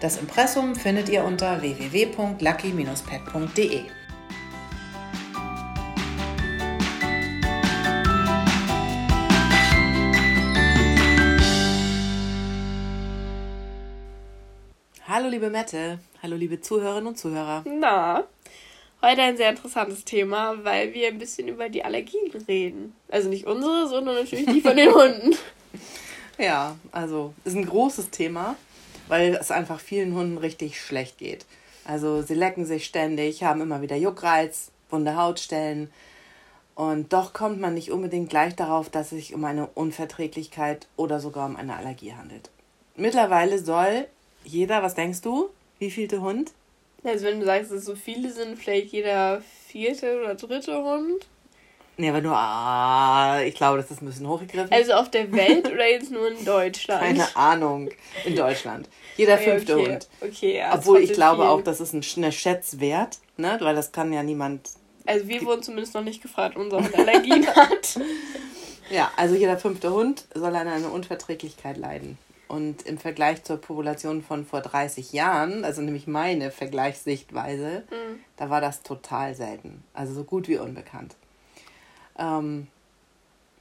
das Impressum findet ihr unter www.lucky-pet.de. Hallo liebe Mette, hallo liebe Zuhörerinnen und Zuhörer. Na, heute ein sehr interessantes Thema, weil wir ein bisschen über die Allergien reden. Also nicht unsere, sondern natürlich die von den Hunden. Ja, also ist ein großes Thema weil es einfach vielen Hunden richtig schlecht geht. Also sie lecken sich ständig, haben immer wieder Juckreiz, wunde Hautstellen. Und doch kommt man nicht unbedingt gleich darauf, dass es sich um eine Unverträglichkeit oder sogar um eine Allergie handelt. Mittlerweile soll jeder, was denkst du, wie vielte Hund? Also wenn du sagst, dass es so viele sind, vielleicht jeder vierte oder dritte Hund. Nee, aber nur, ah, ich glaube, das ist ein bisschen hochgegriffen. Also auf der Welt oder jetzt nur in Deutschland? Keine Ahnung, in Deutschland. Jeder fünfte okay. Hund. Okay, ja. Obwohl ich glaube viel. auch, das ist ein, eine Schätzwert, ne? weil das kann ja niemand. Also wir wurden zumindest noch nicht gefragt, unser Hund Allergien hat. Ja, also jeder fünfte Hund soll an einer Unverträglichkeit leiden. Und im Vergleich zur Population von vor 30 Jahren, also nämlich meine Vergleichssichtweise, mhm. da war das total selten. Also so gut wie unbekannt. Ähm,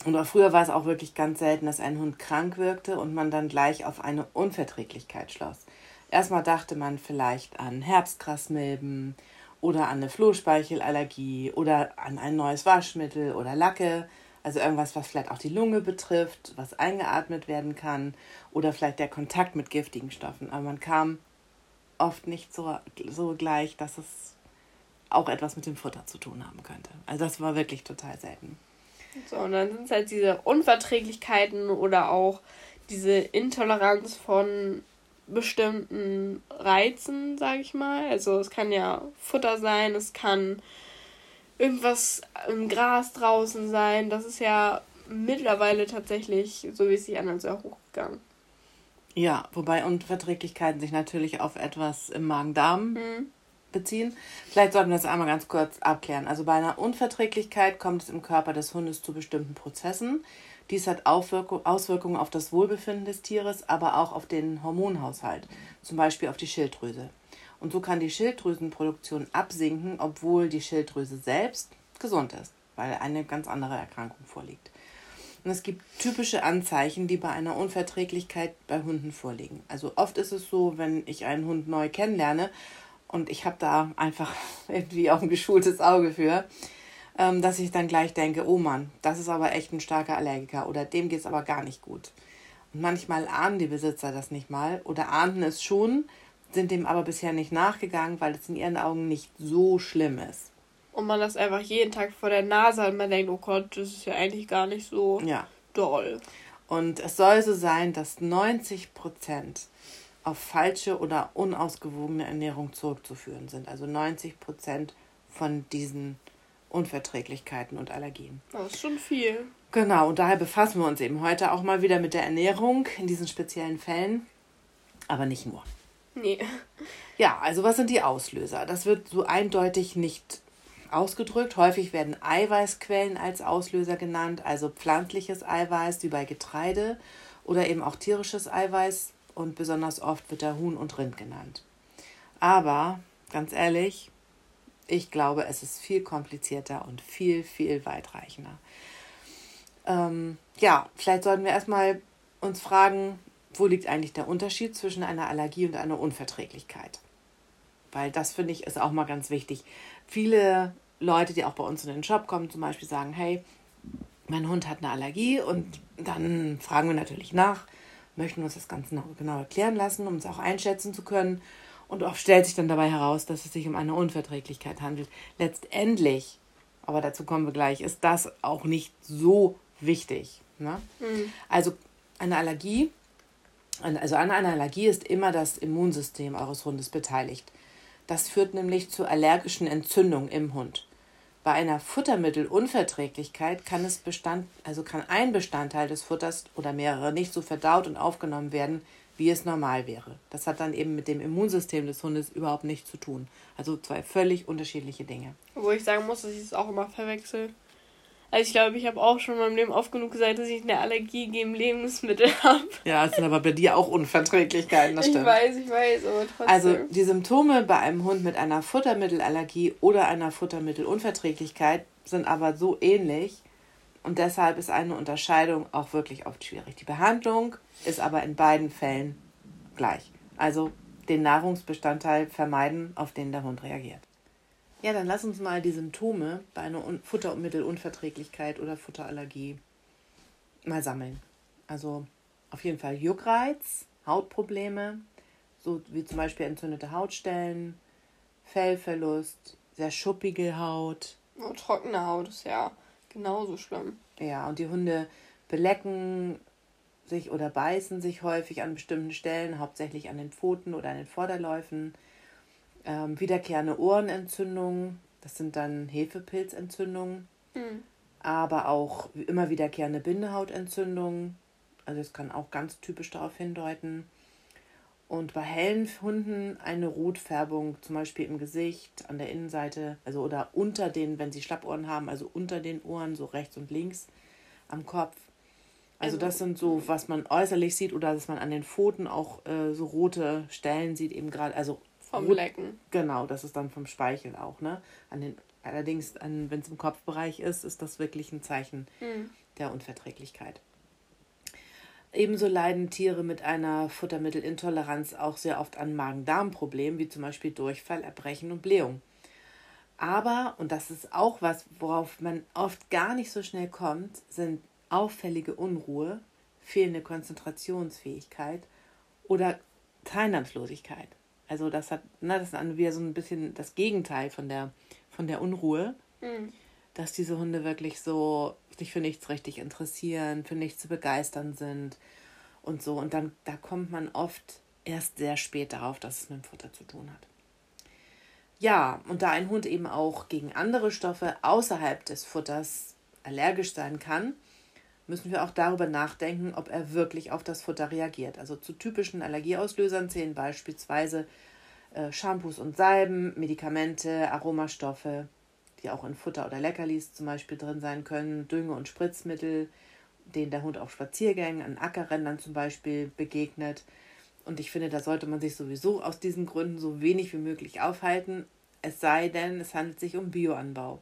und früher war es auch wirklich ganz selten, dass ein Hund krank wirkte und man dann gleich auf eine Unverträglichkeit schloss. Erstmal dachte man vielleicht an Herbstgrasmilben oder an eine Flohspeichelallergie oder an ein neues Waschmittel oder Lacke, also irgendwas, was vielleicht auch die Lunge betrifft, was eingeatmet werden kann oder vielleicht der Kontakt mit giftigen Stoffen. Aber man kam oft nicht so, so gleich, dass es auch etwas mit dem Futter zu tun haben könnte. Also das war wirklich total selten. So, und dann sind es halt diese Unverträglichkeiten oder auch diese Intoleranz von bestimmten Reizen, sage ich mal. Also es kann ja Futter sein, es kann irgendwas im Gras draußen sein. Das ist ja mittlerweile tatsächlich, so wie es sich anhört, sehr hochgegangen. Ja, wobei Unverträglichkeiten sich natürlich auf etwas im Magen-Darm mhm beziehen. Vielleicht sollten wir das einmal ganz kurz abklären. Also bei einer Unverträglichkeit kommt es im Körper des Hundes zu bestimmten Prozessen. Dies hat Auswirkungen auf das Wohlbefinden des Tieres, aber auch auf den Hormonhaushalt, zum Beispiel auf die Schilddrüse. Und so kann die Schilddrüsenproduktion absinken, obwohl die Schilddrüse selbst gesund ist, weil eine ganz andere Erkrankung vorliegt. Und es gibt typische Anzeichen, die bei einer Unverträglichkeit bei Hunden vorliegen. Also oft ist es so, wenn ich einen Hund neu kennenlerne und ich habe da einfach irgendwie auch ein geschultes Auge für, ähm, dass ich dann gleich denke, oh Mann, das ist aber echt ein starker Allergiker oder dem geht es aber gar nicht gut. Und manchmal ahnen die Besitzer das nicht mal oder ahnten es schon, sind dem aber bisher nicht nachgegangen, weil es in ihren Augen nicht so schlimm ist. Und man das einfach jeden Tag vor der Nase hat und man denkt, oh Gott, das ist ja eigentlich gar nicht so ja. doll. Und es soll so sein, dass 90 Prozent auf falsche oder unausgewogene Ernährung zurückzuführen sind. Also 90 Prozent von diesen Unverträglichkeiten und Allergien. Das ist schon viel. Genau, und daher befassen wir uns eben heute auch mal wieder mit der Ernährung in diesen speziellen Fällen. Aber nicht nur. Nee. Ja, also was sind die Auslöser? Das wird so eindeutig nicht ausgedrückt. Häufig werden Eiweißquellen als Auslöser genannt, also pflanzliches Eiweiß wie bei Getreide oder eben auch tierisches Eiweiß und besonders oft wird er Huhn und Rind genannt. Aber ganz ehrlich, ich glaube, es ist viel komplizierter und viel, viel weitreichender. Ähm, ja, vielleicht sollten wir erstmal uns fragen, wo liegt eigentlich der Unterschied zwischen einer Allergie und einer Unverträglichkeit? Weil das finde ich ist auch mal ganz wichtig. Viele Leute, die auch bei uns in den Shop kommen, zum Beispiel sagen, hey, mein Hund hat eine Allergie und dann fragen wir natürlich nach, möchten uns das ganz genau erklären lassen, um es auch einschätzen zu können. Und oft stellt sich dann dabei heraus, dass es sich um eine Unverträglichkeit handelt. Letztendlich, aber dazu kommen wir gleich, ist das auch nicht so wichtig. Ne? Mhm. Also eine Allergie, also an einer Allergie ist immer das Immunsystem eures Hundes beteiligt. Das führt nämlich zu allergischen Entzündungen im Hund. Bei einer Futtermittelunverträglichkeit kann es Bestand, also kann ein Bestandteil des Futters oder mehrere nicht so verdaut und aufgenommen werden, wie es normal wäre. Das hat dann eben mit dem Immunsystem des Hundes überhaupt nichts zu tun. Also zwei völlig unterschiedliche Dinge. Wo ich sagen muss, dass ich es auch immer verwechsel. Also ich glaube, ich habe auch schon in meinem Leben oft genug gesagt, dass ich eine Allergie gegen Lebensmittel habe. Ja, es sind aber bei dir auch Unverträglichkeiten, das stimmt. Ich weiß, ich weiß, aber trotzdem. Also die Symptome bei einem Hund mit einer Futtermittelallergie oder einer Futtermittelunverträglichkeit sind aber so ähnlich und deshalb ist eine Unterscheidung auch wirklich oft schwierig. Die Behandlung ist aber in beiden Fällen gleich. Also den Nahrungsbestandteil vermeiden, auf den der Hund reagiert. Ja, dann lass uns mal die Symptome bei einer Futtermittelunverträglichkeit oder Futterallergie mal sammeln. Also auf jeden Fall Juckreiz, Hautprobleme, so wie zum Beispiel entzündete Hautstellen, Fellverlust, sehr schuppige Haut. Oh, trockene Haut ist ja genauso schlimm. Ja, und die Hunde belecken sich oder beißen sich häufig an bestimmten Stellen, hauptsächlich an den Pfoten oder an den Vorderläufen ähm, wiederkehrende Ohrenentzündungen, das sind dann Hefepilzentzündungen, mhm. aber auch immer wiederkehrende Bindehautentzündungen, also es kann auch ganz typisch darauf hindeuten. Und bei hellen Hunden eine Rotfärbung, zum Beispiel im Gesicht, an der Innenseite, also oder unter den, wenn sie Schlappohren haben, also unter den Ohren, so rechts und links am Kopf. Also, also das sind so, was man äußerlich sieht oder dass man an den Pfoten auch äh, so rote Stellen sieht, eben gerade, also vom Lecken. Genau, das ist dann vom Speichel auch, ne? An den, allerdings, wenn es im Kopfbereich ist, ist das wirklich ein Zeichen mhm. der Unverträglichkeit. Ebenso leiden Tiere mit einer Futtermittelintoleranz auch sehr oft an Magen-Darm-Problemen, wie zum Beispiel Durchfall, Erbrechen und Blähung. Aber, und das ist auch was, worauf man oft gar nicht so schnell kommt, sind auffällige Unruhe, fehlende Konzentrationsfähigkeit oder Teilnahmslosigkeit. Also das hat, na, das ist dann wieder so ein bisschen das Gegenteil von der, von der Unruhe. Mhm. Dass diese Hunde wirklich so sich für nichts richtig interessieren, für nichts zu begeistern sind und so. Und dann, da kommt man oft erst sehr spät darauf, dass es mit dem Futter zu tun hat. Ja, und da ein Hund eben auch gegen andere Stoffe außerhalb des Futters allergisch sein kann, müssen wir auch darüber nachdenken, ob er wirklich auf das Futter reagiert. Also zu typischen Allergieauslösern zählen beispielsweise äh, Shampoos und Salben, Medikamente, Aromastoffe, die auch in Futter oder Leckerlis zum Beispiel drin sein können, Dünge- und Spritzmittel, denen der Hund auf Spaziergängen, an Ackerrändern zum Beispiel begegnet. Und ich finde, da sollte man sich sowieso aus diesen Gründen so wenig wie möglich aufhalten, es sei denn, es handelt sich um Bioanbau.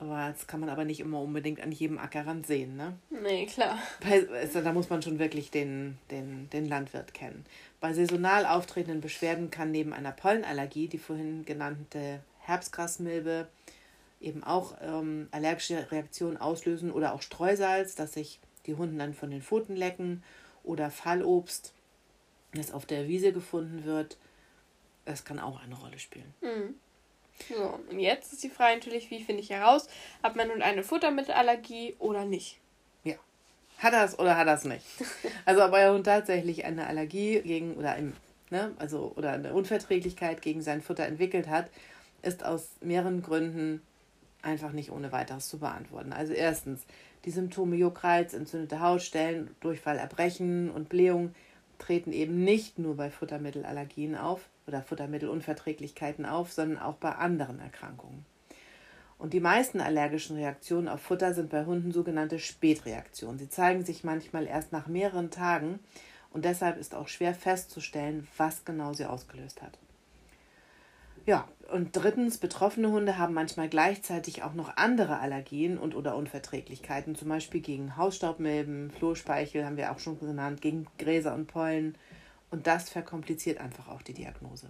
Aber das kann man aber nicht immer unbedingt an jedem Ackerrand sehen, ne? Nee, klar. Bei, also, da muss man schon wirklich den, den, den Landwirt kennen. Bei saisonal auftretenden Beschwerden kann neben einer Pollenallergie die vorhin genannte Herbstgrasmilbe eben auch ähm, allergische Reaktionen auslösen oder auch Streusalz, dass sich die Hunde dann von den Pfoten lecken oder Fallobst, das auf der Wiese gefunden wird. Das kann auch eine Rolle spielen. Mhm. So, und jetzt ist die Frage natürlich, wie finde ich heraus, hat man nun eine Futtermittelallergie oder nicht? Ja. Hat er es oder hat er es nicht? Also ob euer Hund tatsächlich eine Allergie gegen oder im, ne, also oder eine Unverträglichkeit gegen sein Futter entwickelt hat, ist aus mehreren Gründen einfach nicht ohne weiteres zu beantworten. Also erstens, die Symptome Juckreiz, entzündete Hautstellen, Durchfall, Erbrechen und Blähung treten eben nicht nur bei Futtermittelallergien auf, oder Futtermittelunverträglichkeiten auf, sondern auch bei anderen Erkrankungen. Und die meisten allergischen Reaktionen auf Futter sind bei Hunden sogenannte Spätreaktionen. Sie zeigen sich manchmal erst nach mehreren Tagen und deshalb ist auch schwer festzustellen, was genau sie ausgelöst hat. Ja, und drittens, betroffene Hunde haben manchmal gleichzeitig auch noch andere Allergien und oder Unverträglichkeiten, zum Beispiel gegen Hausstaubmilben, Flohspeichel haben wir auch schon genannt, gegen Gräser und Pollen und das verkompliziert einfach auch die Diagnose.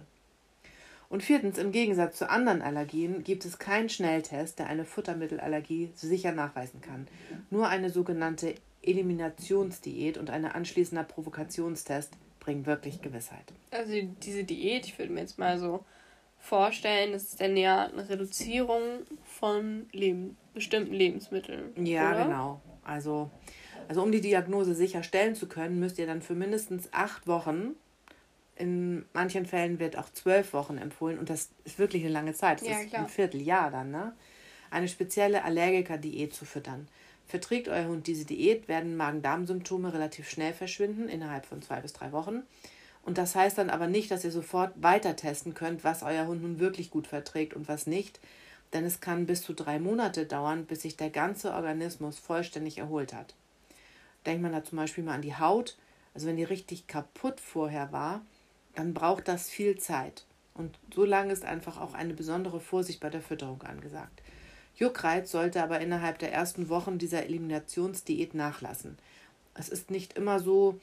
Und viertens, im Gegensatz zu anderen Allergien gibt es keinen Schnelltest, der eine Futtermittelallergie sicher nachweisen kann. Nur eine sogenannte Eliminationsdiät und ein anschließender Provokationstest bringen wirklich Gewissheit. Also diese Diät, ich würde mir jetzt mal so vorstellen, das ist dann ja eine Reduzierung von Leben, bestimmten Lebensmitteln. Ja, oder? genau. Also, also um die Diagnose sicher stellen zu können, müsst ihr dann für mindestens acht Wochen in manchen Fällen wird auch zwölf Wochen empfohlen und das ist wirklich eine lange Zeit. Das ja, ist ein Vierteljahr dann, ne? Eine spezielle Allergiker-Diät zu füttern. Verträgt euer Hund diese Diät, werden Magen-Darm-Symptome relativ schnell verschwinden, innerhalb von zwei bis drei Wochen. Und das heißt dann aber nicht, dass ihr sofort weiter testen könnt, was euer Hund nun wirklich gut verträgt und was nicht. Denn es kann bis zu drei Monate dauern, bis sich der ganze Organismus vollständig erholt hat. Denkt man da zum Beispiel mal an die Haut. Also wenn die richtig kaputt vorher war, dann braucht das viel Zeit. Und so lange ist einfach auch eine besondere Vorsicht bei der Fütterung angesagt. Juckreiz sollte aber innerhalb der ersten Wochen dieser Eliminationsdiät nachlassen. Es ist nicht immer so,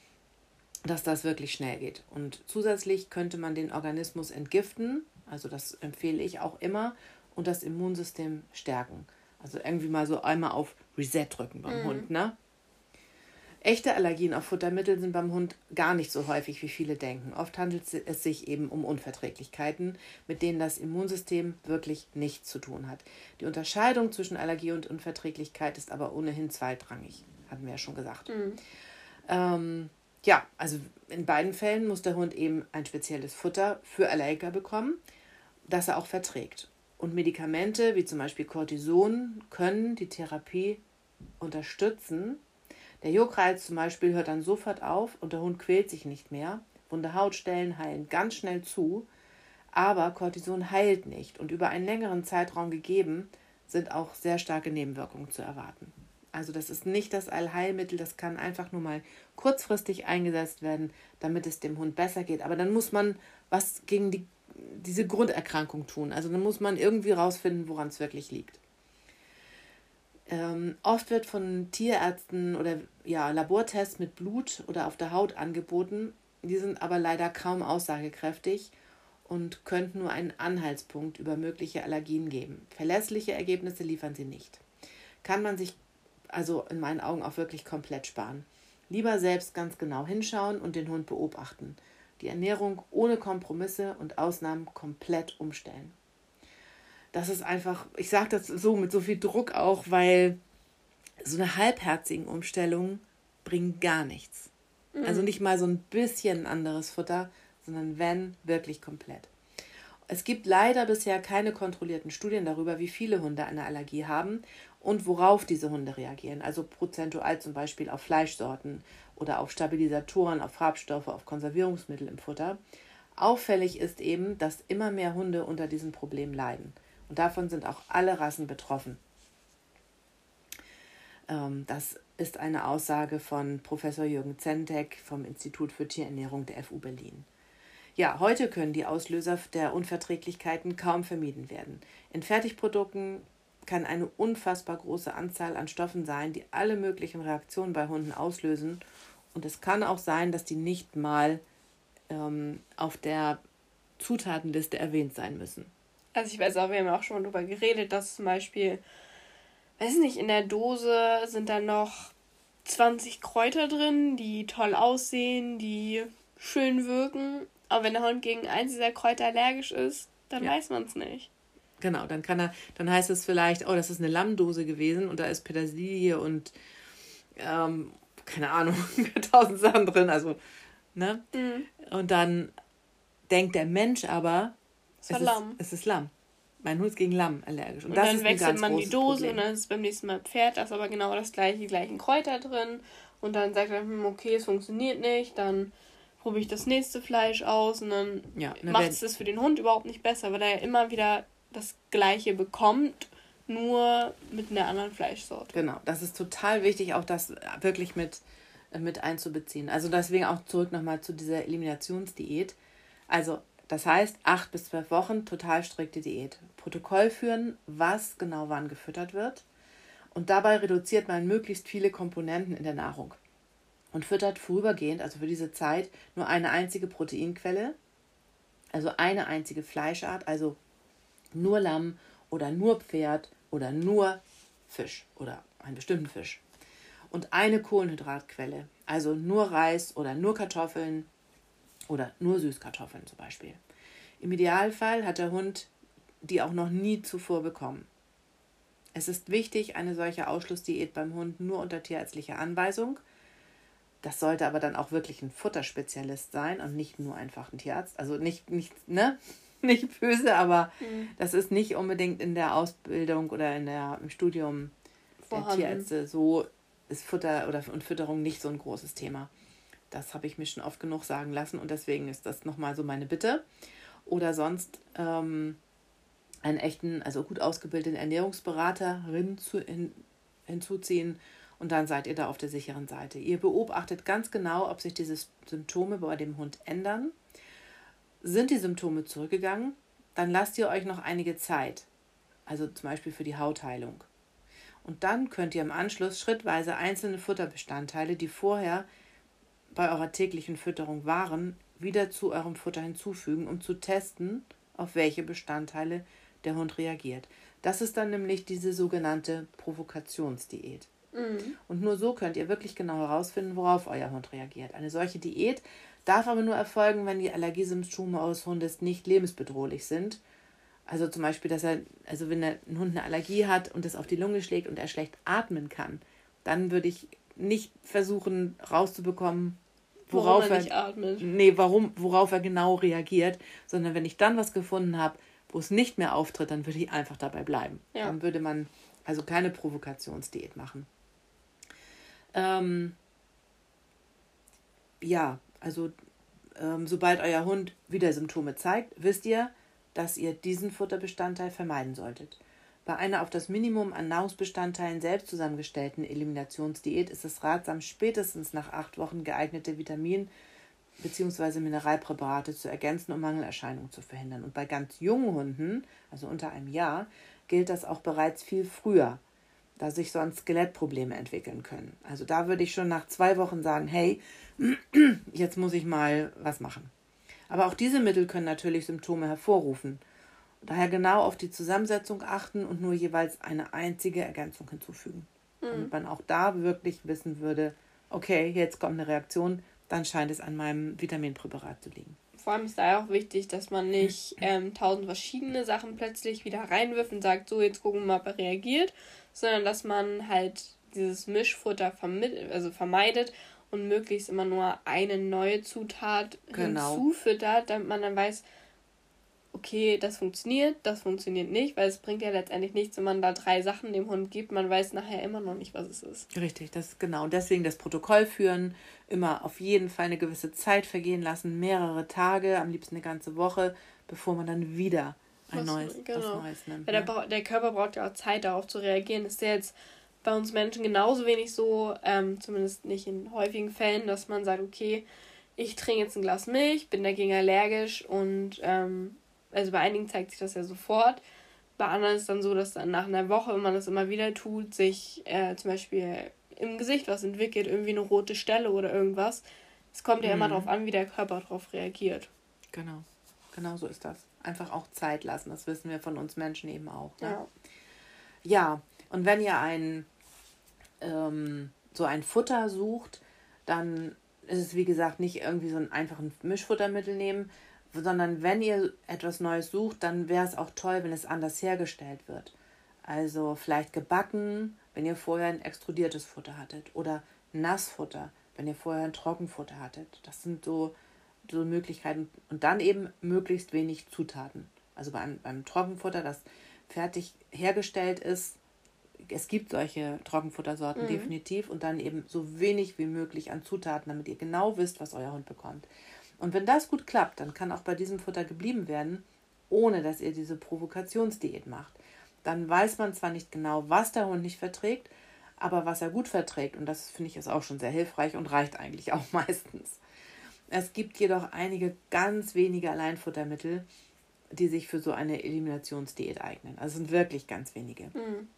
dass das wirklich schnell geht. Und zusätzlich könnte man den Organismus entgiften, also das empfehle ich auch immer, und das Immunsystem stärken. Also irgendwie mal so einmal auf Reset drücken beim mhm. Hund, ne? Echte Allergien auf Futtermittel sind beim Hund gar nicht so häufig, wie viele denken. Oft handelt es sich eben um Unverträglichkeiten, mit denen das Immunsystem wirklich nichts zu tun hat. Die Unterscheidung zwischen Allergie und Unverträglichkeit ist aber ohnehin zweitrangig, hatten wir ja schon gesagt. Mhm. Ähm, ja, also in beiden Fällen muss der Hund eben ein spezielles Futter für Allergiker bekommen, das er auch verträgt. Und Medikamente wie zum Beispiel Cortison können die Therapie unterstützen, der Juckreiz zum Beispiel hört dann sofort auf und der Hund quält sich nicht mehr. Wunde Hautstellen heilen ganz schnell zu, aber Cortison heilt nicht und über einen längeren Zeitraum gegeben sind auch sehr starke Nebenwirkungen zu erwarten. Also das ist nicht das Allheilmittel, das kann einfach nur mal kurzfristig eingesetzt werden, damit es dem Hund besser geht. Aber dann muss man was gegen die, diese Grunderkrankung tun. Also dann muss man irgendwie rausfinden, woran es wirklich liegt. Ähm, oft wird von Tierärzten oder ja, Labortests mit Blut oder auf der Haut angeboten. Die sind aber leider kaum aussagekräftig und könnten nur einen Anhaltspunkt über mögliche Allergien geben. Verlässliche Ergebnisse liefern sie nicht. Kann man sich also in meinen Augen auch wirklich komplett sparen. Lieber selbst ganz genau hinschauen und den Hund beobachten. Die Ernährung ohne Kompromisse und Ausnahmen komplett umstellen das ist einfach, ich sage das so mit so viel Druck auch, weil so eine halbherzigen Umstellung bringt gar nichts. Mhm. Also nicht mal so ein bisschen anderes Futter, sondern wenn, wirklich komplett. Es gibt leider bisher keine kontrollierten Studien darüber, wie viele Hunde eine Allergie haben und worauf diese Hunde reagieren. Also prozentual zum Beispiel auf Fleischsorten oder auf Stabilisatoren, auf Farbstoffe, auf Konservierungsmittel im Futter. Auffällig ist eben, dass immer mehr Hunde unter diesem Problem leiden. Und davon sind auch alle Rassen betroffen. Ähm, das ist eine Aussage von Professor Jürgen Zentek vom Institut für Tierernährung der FU Berlin. Ja, heute können die Auslöser der Unverträglichkeiten kaum vermieden werden. In Fertigprodukten kann eine unfassbar große Anzahl an Stoffen sein, die alle möglichen Reaktionen bei Hunden auslösen. Und es kann auch sein, dass die nicht mal ähm, auf der Zutatenliste erwähnt sein müssen. Also ich weiß auch, wir haben auch schon mal darüber geredet, dass zum Beispiel, weiß nicht, in der Dose sind dann noch 20 Kräuter drin, die toll aussehen, die schön wirken. Aber wenn der Hund gegen eins dieser Kräuter allergisch ist, dann ja. weiß man es nicht. Genau, dann kann er, dann heißt es vielleicht, oh, das ist eine Lammdose gewesen und da ist Petersilie und ähm, keine Ahnung, tausend Sachen drin, also, ne? Mhm. Und dann denkt der Mensch aber, es, war Lamm. Ist, es ist Lamm. Mein Hund ist gegen Lamm allergisch. Und, und dann wechselt man die Dose Problem. und dann ist es beim nächsten Mal Pferd, da ist aber genau das gleiche, die gleichen Kräuter drin. Und dann sagt er, hm, okay, es funktioniert nicht, dann probiere ich das nächste Fleisch aus und dann ja, macht es das für den Hund überhaupt nicht besser, weil er ja immer wieder das gleiche bekommt, nur mit einer anderen Fleischsorte. Genau, das ist total wichtig, auch das wirklich mit, äh, mit einzubeziehen. Also deswegen auch zurück nochmal zu dieser Eliminationsdiät. Also das heißt, acht bis zwölf Wochen total strikte Diät. Protokoll führen, was genau wann gefüttert wird. Und dabei reduziert man möglichst viele Komponenten in der Nahrung. Und füttert vorübergehend, also für diese Zeit, nur eine einzige Proteinquelle. Also eine einzige Fleischart, also nur Lamm oder nur Pferd oder nur Fisch oder einen bestimmten Fisch. Und eine Kohlenhydratquelle, also nur Reis oder nur Kartoffeln oder nur Süßkartoffeln zum Beispiel. Im Idealfall hat der Hund die auch noch nie zuvor bekommen. Es ist wichtig, eine solche Ausschlussdiät beim Hund nur unter tierärztlicher Anweisung. Das sollte aber dann auch wirklich ein Futterspezialist sein und nicht nur einfach ein Tierarzt. Also nicht, nicht, ne? nicht böse, aber mhm. das ist nicht unbedingt in der Ausbildung oder in der, im Studium Vorhanden. der Tierärzte so ist Futter oder und Fütterung nicht so ein großes Thema. Das habe ich mir schon oft genug sagen lassen und deswegen ist das nochmal so meine Bitte. Oder sonst ähm, einen echten, also gut ausgebildeten Ernährungsberaterin zu, hin, hinzuziehen und dann seid ihr da auf der sicheren Seite. Ihr beobachtet ganz genau, ob sich diese Symptome bei dem Hund ändern. Sind die Symptome zurückgegangen, dann lasst ihr euch noch einige Zeit, also zum Beispiel für die Hautheilung. Und dann könnt ihr im Anschluss schrittweise einzelne Futterbestandteile, die vorher bei eurer täglichen Fütterung waren, wieder zu eurem Futter hinzufügen, um zu testen, auf welche Bestandteile der Hund reagiert. Das ist dann nämlich diese sogenannte Provokationsdiät. Mhm. Und nur so könnt ihr wirklich genau herausfinden, worauf euer Hund reagiert. Eine solche Diät darf aber nur erfolgen, wenn die Allergiesymptome eures Hundes nicht lebensbedrohlich sind. Also zum Beispiel, dass er, also wenn ein Hund eine Allergie hat und es auf die Lunge schlägt und er schlecht atmen kann, dann würde ich nicht versuchen rauszubekommen, worauf er, er. Nee, warum, worauf er genau reagiert, sondern wenn ich dann was gefunden habe, wo es nicht mehr auftritt, dann würde ich einfach dabei bleiben. Ja. Dann würde man also keine Provokationsdiät machen. Ähm, ja, also ähm, sobald euer Hund wieder Symptome zeigt, wisst ihr, dass ihr diesen Futterbestandteil vermeiden solltet. Bei einer auf das Minimum an Nahrungsbestandteilen selbst zusammengestellten Eliminationsdiät ist es ratsam, spätestens nach acht Wochen geeignete Vitamin- bzw. Mineralpräparate zu ergänzen, um Mangelerscheinungen zu verhindern. Und bei ganz jungen Hunden, also unter einem Jahr, gilt das auch bereits viel früher, da sich sonst Skelettprobleme entwickeln können. Also da würde ich schon nach zwei Wochen sagen, hey, jetzt muss ich mal was machen. Aber auch diese Mittel können natürlich Symptome hervorrufen. Daher genau auf die Zusammensetzung achten und nur jeweils eine einzige Ergänzung hinzufügen. Mhm. Damit man auch da wirklich wissen würde, okay, jetzt kommt eine Reaktion, dann scheint es an meinem Vitaminpräparat zu liegen. Vor allem ist da auch wichtig, dass man nicht ähm, tausend verschiedene Sachen plötzlich wieder reinwirft und sagt, so, jetzt gucken wir mal, ob er reagiert, sondern dass man halt dieses Mischfutter also vermeidet und möglichst immer nur eine neue Zutat genau. hinzufüttert, damit man dann weiß, okay, das funktioniert, das funktioniert nicht, weil es bringt ja letztendlich nichts, wenn man da drei Sachen dem Hund gibt, man weiß nachher immer noch nicht, was es ist. Richtig, das ist genau. Und deswegen das Protokoll führen, immer auf jeden Fall eine gewisse Zeit vergehen lassen, mehrere Tage, am liebsten eine ganze Woche, bevor man dann wieder ein was, neues, genau. Neues nimmt. Weil der, der Körper braucht ja auch Zeit, darauf zu reagieren. Das ist ja jetzt bei uns Menschen genauso wenig so, ähm, zumindest nicht in häufigen Fällen, dass man sagt, okay, ich trinke jetzt ein Glas Milch, bin dagegen allergisch und ähm, also bei einigen zeigt sich das ja sofort. Bei anderen ist es dann so, dass dann nach einer Woche, wenn man das immer wieder tut, sich äh, zum Beispiel im Gesicht was entwickelt, irgendwie eine rote Stelle oder irgendwas. Es kommt ja mhm. immer darauf an, wie der Körper darauf reagiert. Genau, genau so ist das. Einfach auch Zeit lassen, das wissen wir von uns Menschen eben auch. Ne? Ja. ja, und wenn ihr ein, ähm, so ein Futter sucht, dann ist es wie gesagt nicht irgendwie so ein einfaches Mischfuttermittel nehmen, sondern wenn ihr etwas Neues sucht, dann wäre es auch toll, wenn es anders hergestellt wird. Also vielleicht gebacken, wenn ihr vorher ein extrudiertes Futter hattet oder Nassfutter, wenn ihr vorher ein Trockenfutter hattet. Das sind so, so Möglichkeiten. Und dann eben möglichst wenig Zutaten. Also beim, beim Trockenfutter, das fertig hergestellt ist, es gibt solche Trockenfuttersorten mhm. definitiv und dann eben so wenig wie möglich an Zutaten, damit ihr genau wisst, was euer Hund bekommt. Und wenn das gut klappt, dann kann auch bei diesem Futter geblieben werden, ohne dass ihr diese Provokationsdiät macht. Dann weiß man zwar nicht genau, was der Hund nicht verträgt, aber was er gut verträgt. Und das finde ich ist auch schon sehr hilfreich und reicht eigentlich auch meistens. Es gibt jedoch einige ganz wenige Alleinfuttermittel, die sich für so eine Eliminationsdiät eignen. Also sind wirklich ganz wenige. Mhm.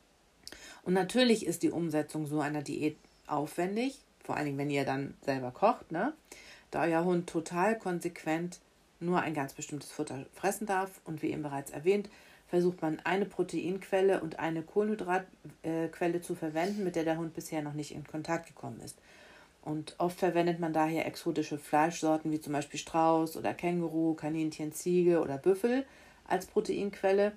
Und natürlich ist die Umsetzung so einer Diät aufwendig, vor allen Dingen, wenn ihr dann selber kocht, ne? Da euer Hund total konsequent nur ein ganz bestimmtes Futter fressen darf. Und wie eben bereits erwähnt, versucht man eine Proteinquelle und eine Kohlenhydratquelle zu verwenden, mit der der Hund bisher noch nicht in Kontakt gekommen ist. Und oft verwendet man daher exotische Fleischsorten wie zum Beispiel Strauß oder Känguru, Kaninchen, Ziege oder Büffel als Proteinquelle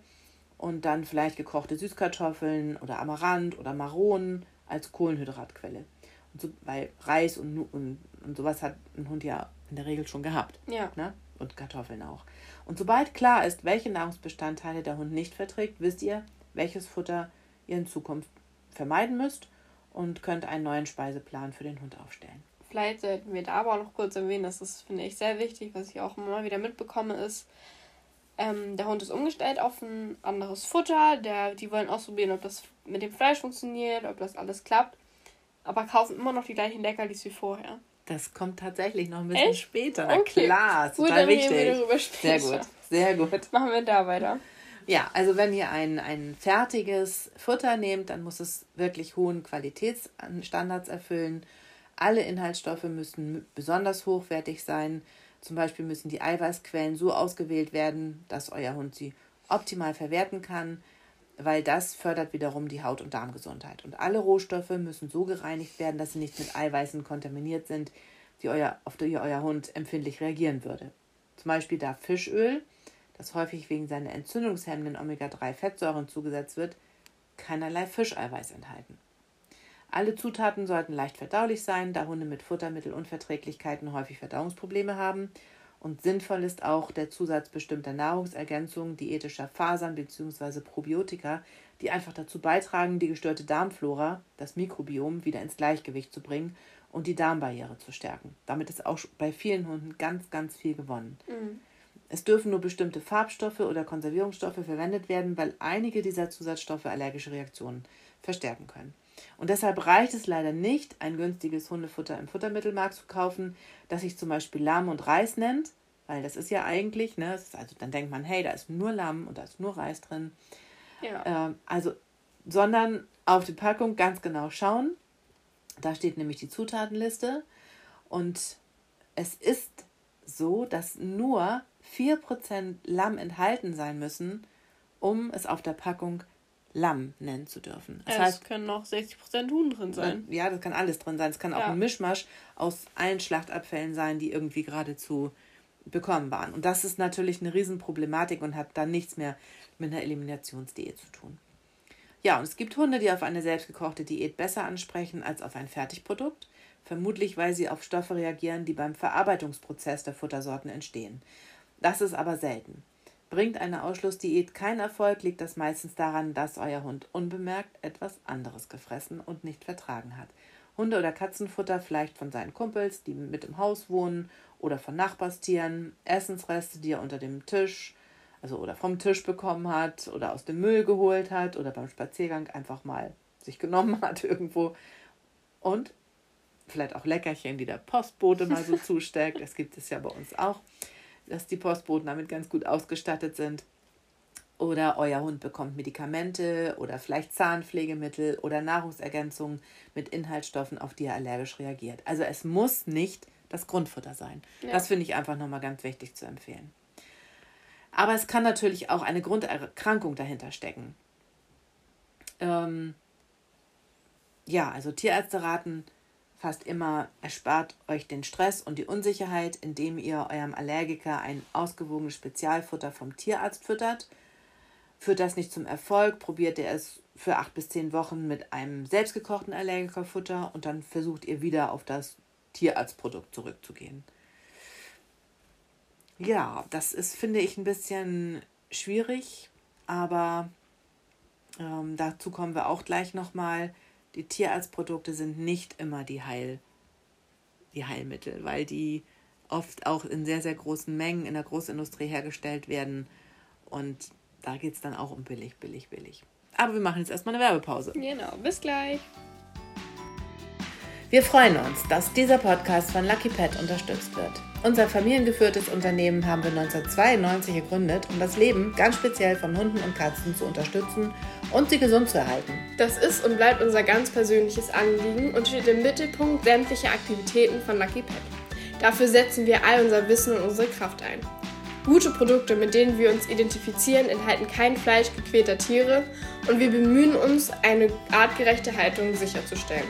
und dann vielleicht gekochte Süßkartoffeln oder Amaranth oder Maronen als Kohlenhydratquelle. Und so, weil Reis und, und, und sowas hat ein Hund ja in der Regel schon gehabt. Ja. Ne? Und Kartoffeln auch. Und sobald klar ist, welche Nahrungsbestandteile der Hund nicht verträgt, wisst ihr, welches Futter ihr in Zukunft vermeiden müsst und könnt einen neuen Speiseplan für den Hund aufstellen. Vielleicht sollten wir da aber auch noch kurz erwähnen, das ist, finde ich, sehr wichtig, was ich auch immer wieder mitbekomme, ist, ähm, der Hund ist umgestellt auf ein anderes Futter. Der, die wollen ausprobieren, ob das mit dem Fleisch funktioniert, ob das alles klappt. Aber kaufen immer noch die gleichen Leckerlis wie vorher. Das kommt tatsächlich noch ein bisschen Echt? später. Okay. Klar, gut, total wichtig. Wir darüber später. Sehr gut, sehr gut. Machen wir da weiter. Ja, also wenn ihr ein, ein fertiges Futter nehmt, dann muss es wirklich hohen Qualitätsstandards erfüllen. Alle Inhaltsstoffe müssen besonders hochwertig sein. Zum Beispiel müssen die Eiweißquellen so ausgewählt werden, dass euer Hund sie optimal verwerten kann, weil das fördert wiederum die Haut- und Darmgesundheit. Und alle Rohstoffe müssen so gereinigt werden, dass sie nicht mit Eiweißen kontaminiert sind, die euer, auf die euer Hund empfindlich reagieren würde. Zum Beispiel darf Fischöl, das häufig wegen seiner entzündungshemmenden Omega-3-Fettsäuren zugesetzt wird, keinerlei Fischeiweiß enthalten. Alle Zutaten sollten leicht verdaulich sein, da Hunde mit Futtermittelunverträglichkeiten häufig Verdauungsprobleme haben. Und sinnvoll ist auch der Zusatz bestimmter Nahrungsergänzungen, diätischer Fasern bzw. Probiotika, die einfach dazu beitragen, die gestörte Darmflora, das Mikrobiom, wieder ins Gleichgewicht zu bringen und die Darmbarriere zu stärken. Damit ist auch bei vielen Hunden ganz, ganz viel gewonnen. Mhm. Es dürfen nur bestimmte Farbstoffe oder Konservierungsstoffe verwendet werden, weil einige dieser Zusatzstoffe allergische Reaktionen verstärken können. Und deshalb reicht es leider nicht, ein günstiges Hundefutter im Futtermittelmarkt zu kaufen, das sich zum Beispiel Lamm und Reis nennt, weil das ist ja eigentlich, ne, also dann denkt man, hey, da ist nur Lamm und da ist nur Reis drin. Ja. Ähm, also, sondern auf die Packung ganz genau schauen. Da steht nämlich die Zutatenliste. Und es ist so, dass nur 4% Lamm enthalten sein müssen, um es auf der Packung Lamm nennen zu dürfen. Das ja, heißt, es können auch 60% Huhn drin sein. Ja, das kann alles drin sein. Es kann auch ja. ein Mischmasch aus allen Schlachtabfällen sein, die irgendwie geradezu bekommen waren. Und das ist natürlich eine Riesenproblematik und hat dann nichts mehr mit einer Eliminationsdiät zu tun. Ja, und es gibt Hunde, die auf eine selbstgekochte Diät besser ansprechen als auf ein Fertigprodukt. Vermutlich, weil sie auf Stoffe reagieren, die beim Verarbeitungsprozess der Futtersorten entstehen. Das ist aber selten. Bringt eine Ausschlussdiät keinen Erfolg, liegt das meistens daran, dass euer Hund unbemerkt etwas anderes gefressen und nicht vertragen hat. Hunde- oder Katzenfutter vielleicht von seinen Kumpels, die mit im Haus wohnen, oder von Nachbarstieren, Essensreste, die er unter dem Tisch, also oder vom Tisch bekommen hat, oder aus dem Müll geholt hat, oder beim Spaziergang einfach mal sich genommen hat irgendwo. Und vielleicht auch Leckerchen, die der Postbote mal so zusteckt. Das gibt es ja bei uns auch dass die Postboten damit ganz gut ausgestattet sind. Oder euer Hund bekommt Medikamente oder vielleicht Zahnpflegemittel oder Nahrungsergänzungen mit Inhaltsstoffen, auf die er allergisch reagiert. Also es muss nicht das Grundfutter sein. Ja. Das finde ich einfach nochmal ganz wichtig zu empfehlen. Aber es kann natürlich auch eine Grunderkrankung dahinter stecken. Ähm, ja, also Tierärzte raten fast immer erspart euch den Stress und die Unsicherheit, indem ihr eurem Allergiker ein ausgewogenes Spezialfutter vom Tierarzt füttert. Führt das nicht zum Erfolg, probiert ihr es für acht bis zehn Wochen mit einem selbstgekochten Allergikerfutter und dann versucht ihr wieder auf das Tierarztprodukt zurückzugehen. Ja, das ist, finde ich, ein bisschen schwierig, aber ähm, dazu kommen wir auch gleich nochmal die Tierarztprodukte sind nicht immer die, Heil, die Heilmittel, weil die oft auch in sehr, sehr großen Mengen in der Großindustrie hergestellt werden. Und da geht es dann auch um billig, billig, billig. Aber wir machen jetzt erstmal eine Werbepause. Genau, bis gleich. Wir freuen uns, dass dieser Podcast von Lucky Pet unterstützt wird. Unser familiengeführtes Unternehmen haben wir 1992 gegründet, um das Leben ganz speziell von Hunden und Katzen zu unterstützen und sie gesund zu erhalten. Das ist und bleibt unser ganz persönliches Anliegen und steht im Mittelpunkt sämtlicher Aktivitäten von Lucky Pet. Dafür setzen wir all unser Wissen und unsere Kraft ein. Gute Produkte, mit denen wir uns identifizieren, enthalten kein Fleisch gequälter Tiere und wir bemühen uns, eine artgerechte Haltung sicherzustellen.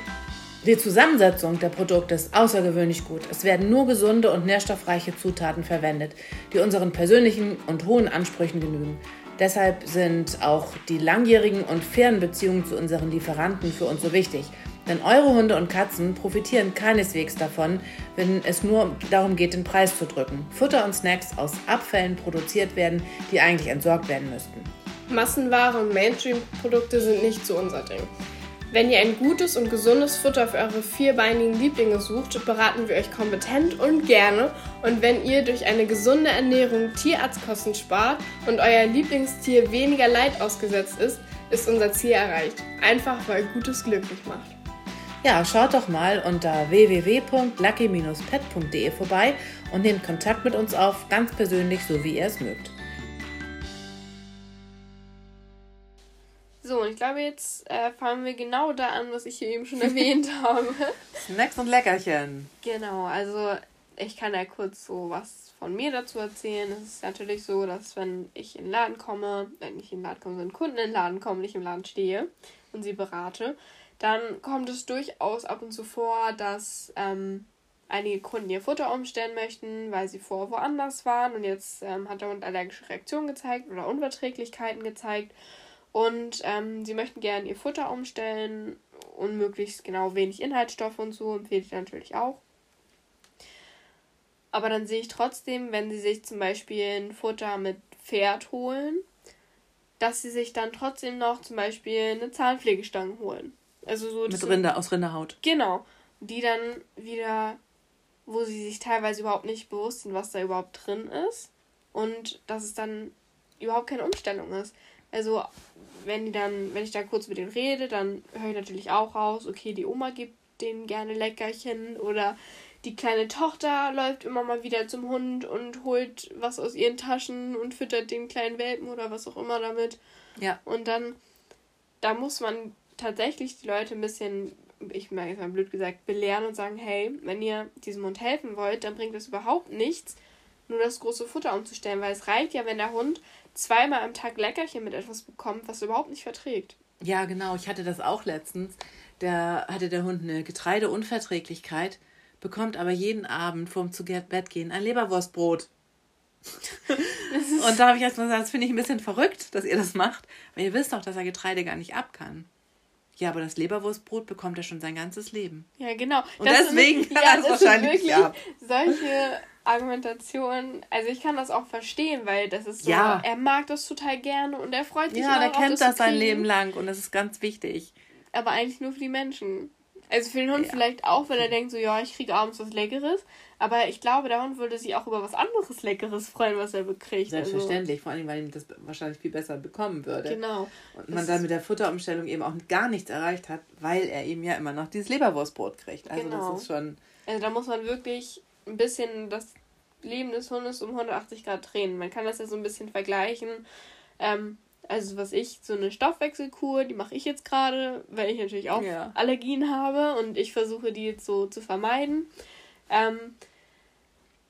Die Zusammensetzung der Produkte ist außergewöhnlich gut. Es werden nur gesunde und nährstoffreiche Zutaten verwendet, die unseren persönlichen und hohen Ansprüchen genügen. Deshalb sind auch die langjährigen und fairen Beziehungen zu unseren Lieferanten für uns so wichtig. Denn eure Hunde und Katzen profitieren keineswegs davon, wenn es nur darum geht, den Preis zu drücken. Futter und Snacks aus Abfällen produziert werden, die eigentlich entsorgt werden müssten. Massenware und Mainstream-Produkte sind nicht so unser Ding. Wenn ihr ein gutes und gesundes Futter für eure vierbeinigen Lieblinge sucht, beraten wir euch kompetent und gerne. Und wenn ihr durch eine gesunde Ernährung Tierarztkosten spart und euer Lieblingstier weniger Leid ausgesetzt ist, ist unser Ziel erreicht. Einfach weil Gutes glücklich macht. Ja, schaut doch mal unter www.lucky-pet.de vorbei und nehmt Kontakt mit uns auf, ganz persönlich, so wie ihr es mögt. So, und ich glaube, jetzt äh, fangen wir genau da an, was ich hier eben schon erwähnt habe. Snacks und Leckerchen. Genau, also ich kann ja kurz so was von mir dazu erzählen. Es ist natürlich so, dass wenn ich in den Laden komme, wenn ich in den Laden komme, wenn Kunden in den Laden kommen, nicht im Laden stehe und sie berate, dann kommt es durchaus ab und zu vor, dass ähm, einige Kunden ihr Futter umstellen möchten, weil sie vorher woanders waren und jetzt ähm, hat der Hund allergische Reaktionen gezeigt oder Unverträglichkeiten gezeigt. Und ähm, sie möchten gerne ihr Futter umstellen und möglichst genau wenig Inhaltsstoffe und so empfehle ich natürlich auch. Aber dann sehe ich trotzdem, wenn sie sich zum Beispiel ein Futter mit Pferd holen, dass sie sich dann trotzdem noch zum Beispiel eine Zahnpflegestange holen. Also so mit Rinder aus Rinderhaut. Genau. Die dann wieder, wo sie sich teilweise überhaupt nicht bewusst sind, was da überhaupt drin ist. Und dass es dann überhaupt keine Umstellung ist. Also wenn die dann, wenn ich da kurz mit denen rede, dann höre ich natürlich auch raus, okay, die Oma gibt denen gerne Leckerchen oder die kleine Tochter läuft immer mal wieder zum Hund und holt was aus ihren Taschen und füttert den kleinen Welpen oder was auch immer damit. Ja. Und dann, da muss man tatsächlich die Leute ein bisschen, ich meine jetzt mal blöd gesagt, belehren und sagen, hey, wenn ihr diesem Hund helfen wollt, dann bringt es überhaupt nichts, nur das große Futter umzustellen, weil es reicht ja, wenn der Hund zweimal am Tag Leckerchen mit etwas bekommt, was er überhaupt nicht verträgt. Ja, genau. Ich hatte das auch letztens. Da hatte der Hund eine Getreideunverträglichkeit, bekommt aber jeden Abend vorm zu Bett gehen ein Leberwurstbrot. und da habe ich erst mal gesagt, das finde ich ein bisschen verrückt, dass ihr das macht, weil ihr wisst doch, dass er Getreide gar nicht ab kann. Ja, aber das Leberwurstbrot bekommt er schon sein ganzes Leben. Ja, genau. Und das deswegen kann ja, er es wahrscheinlich ab. Solche Argumentation, also ich kann das auch verstehen, weil das ist so, ja. er mag das total gerne und er freut sich Ja, der kennt das, das sein Leben lang und das ist ganz wichtig. Aber eigentlich nur für die Menschen. Also für den Hund ja. vielleicht auch, weil er denkt so, ja, ich kriege abends was Leckeres. Aber ich glaube, der Hund würde sich auch über was anderes Leckeres freuen, was er bekriegt. Also Selbstverständlich, also. vor allem, weil ihm das wahrscheinlich viel besser bekommen würde. Genau. Und man dann mit der Futterumstellung eben auch gar nichts erreicht hat, weil er eben ja immer noch dieses Leberwurstbrot kriegt. Also genau. das ist schon... Also da muss man wirklich ein bisschen das Leben des Hundes um 180 Grad drehen. Man kann das ja so ein bisschen vergleichen. Ähm, also was ich, so eine Stoffwechselkur, die mache ich jetzt gerade, weil ich natürlich auch ja. Allergien habe und ich versuche die jetzt so zu vermeiden. Ähm,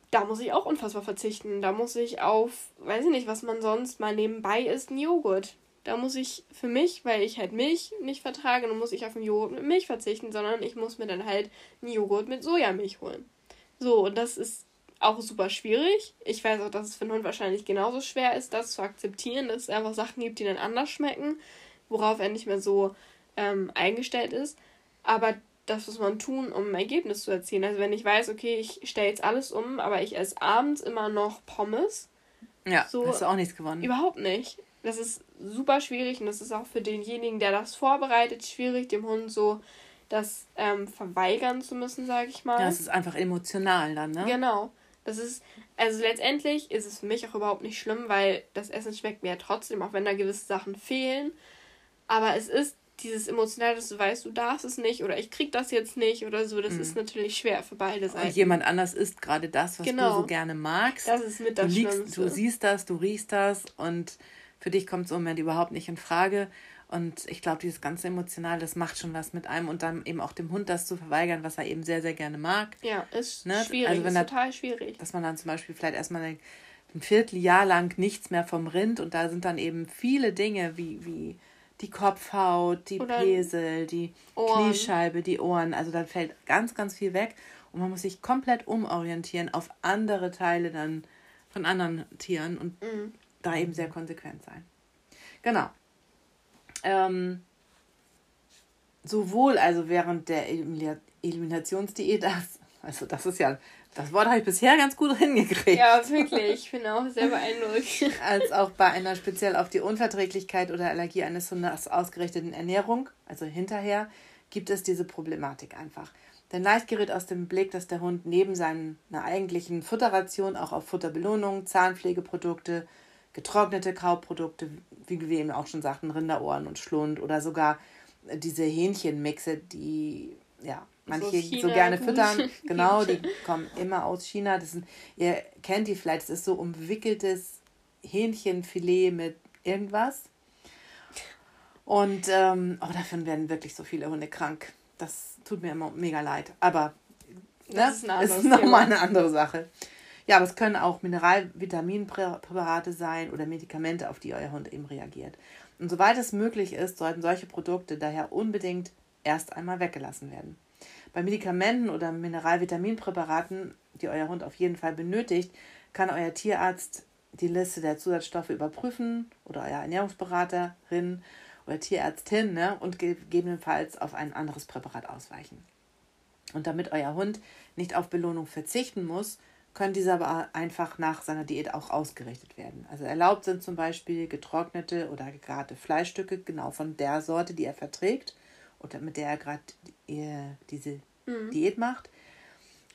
da muss ich auch unfassbar verzichten. Da muss ich auf, weiß ich nicht, was man sonst mal nebenbei isst, einen Joghurt. Da muss ich für mich, weil ich halt Milch nicht vertrage, dann muss ich auf einen Joghurt mit Milch verzichten, sondern ich muss mir dann halt einen Joghurt mit Sojamilch holen. So, und das ist auch super schwierig. Ich weiß auch, dass es für einen Hund wahrscheinlich genauso schwer ist, das zu akzeptieren, dass es einfach Sachen gibt, die dann anders schmecken, worauf er nicht mehr so ähm, eingestellt ist. Aber das muss man tun, um ein Ergebnis zu erzielen. Also wenn ich weiß, okay, ich stelle jetzt alles um, aber ich esse abends immer noch Pommes. Ja, so hast du auch nichts gewonnen. Überhaupt nicht. Das ist super schwierig und das ist auch für denjenigen, der das vorbereitet, schwierig, dem Hund so das ähm, verweigern zu müssen, sage ich mal. Ja, es ist einfach emotional dann, ne? Genau. Das ist, also letztendlich ist es für mich auch überhaupt nicht schlimm, weil das Essen schmeckt mir ja trotzdem, auch wenn da gewisse Sachen fehlen. Aber es ist dieses emotionale, dass du weißt, du darfst es nicht oder ich krieg das jetzt nicht oder so, das mhm. ist natürlich schwer für beide Seiten. Und jemand anders isst gerade das, was genau. du so gerne magst. Das ist mit das du, liegst, du siehst das, du riechst das und für dich kommt es im Moment überhaupt nicht in Frage. Und ich glaube, dieses ganze Emotional, das macht schon was mit einem und dann eben auch dem Hund das zu verweigern, was er eben sehr, sehr gerne mag. Ja, ist ne? schwierig, also ist total schwierig. Dass man dann zum Beispiel vielleicht erstmal denkt, ein Vierteljahr lang nichts mehr vom Rind und da sind dann eben viele Dinge wie, wie die Kopfhaut, die Oder Pesel, die Ohren. Kniescheibe, die Ohren. Also da fällt ganz, ganz viel weg und man muss sich komplett umorientieren auf andere Teile dann von anderen Tieren und mhm. da eben sehr konsequent sein. Genau. Ähm, sowohl also während der Eliminationsdiät, das, also das ist ja, das Wort habe ich bisher ganz gut hingekriegt. Ja, wirklich, ich bin auch sehr beeindruckt. Als auch bei einer speziell auf die Unverträglichkeit oder Allergie eines Hundes ausgerichteten Ernährung, also hinterher, gibt es diese Problematik einfach. Denn leicht gerät aus dem Blick, dass der Hund neben seiner eigentlichen Futterration auch auf Futterbelohnungen, Zahnpflegeprodukte, getrocknete Kauprodukte, wie wir eben auch schon sagten, Rinderohren und Schlund oder sogar diese Hähnchenmixe, die ja manche so, so gerne füttern. Genau, die kommen immer aus China. Das sind, ihr kennt die vielleicht, das ist so umwickeltes Hähnchenfilet mit irgendwas. Und ähm, oh, davon werden wirklich so viele Hunde krank. Das tut mir immer mega leid. Aber ne, das ist, ist nochmal eine andere Sache. Ja, aber es können auch Mineralvitaminpräparate sein oder Medikamente, auf die euer Hund eben reagiert. Und soweit es möglich ist, sollten solche Produkte daher unbedingt erst einmal weggelassen werden. Bei Medikamenten oder Mineralvitaminpräparaten, die euer Hund auf jeden Fall benötigt, kann euer Tierarzt die Liste der Zusatzstoffe überprüfen oder euer Ernährungsberaterin oder Tierärztin ne, und gegebenenfalls auf ein anderes Präparat ausweichen. Und damit euer Hund nicht auf Belohnung verzichten muss, können diese aber einfach nach seiner Diät auch ausgerichtet werden. Also erlaubt sind zum Beispiel getrocknete oder gegarte Fleischstücke, genau von der Sorte, die er verträgt oder mit der er gerade diese mhm. Diät macht.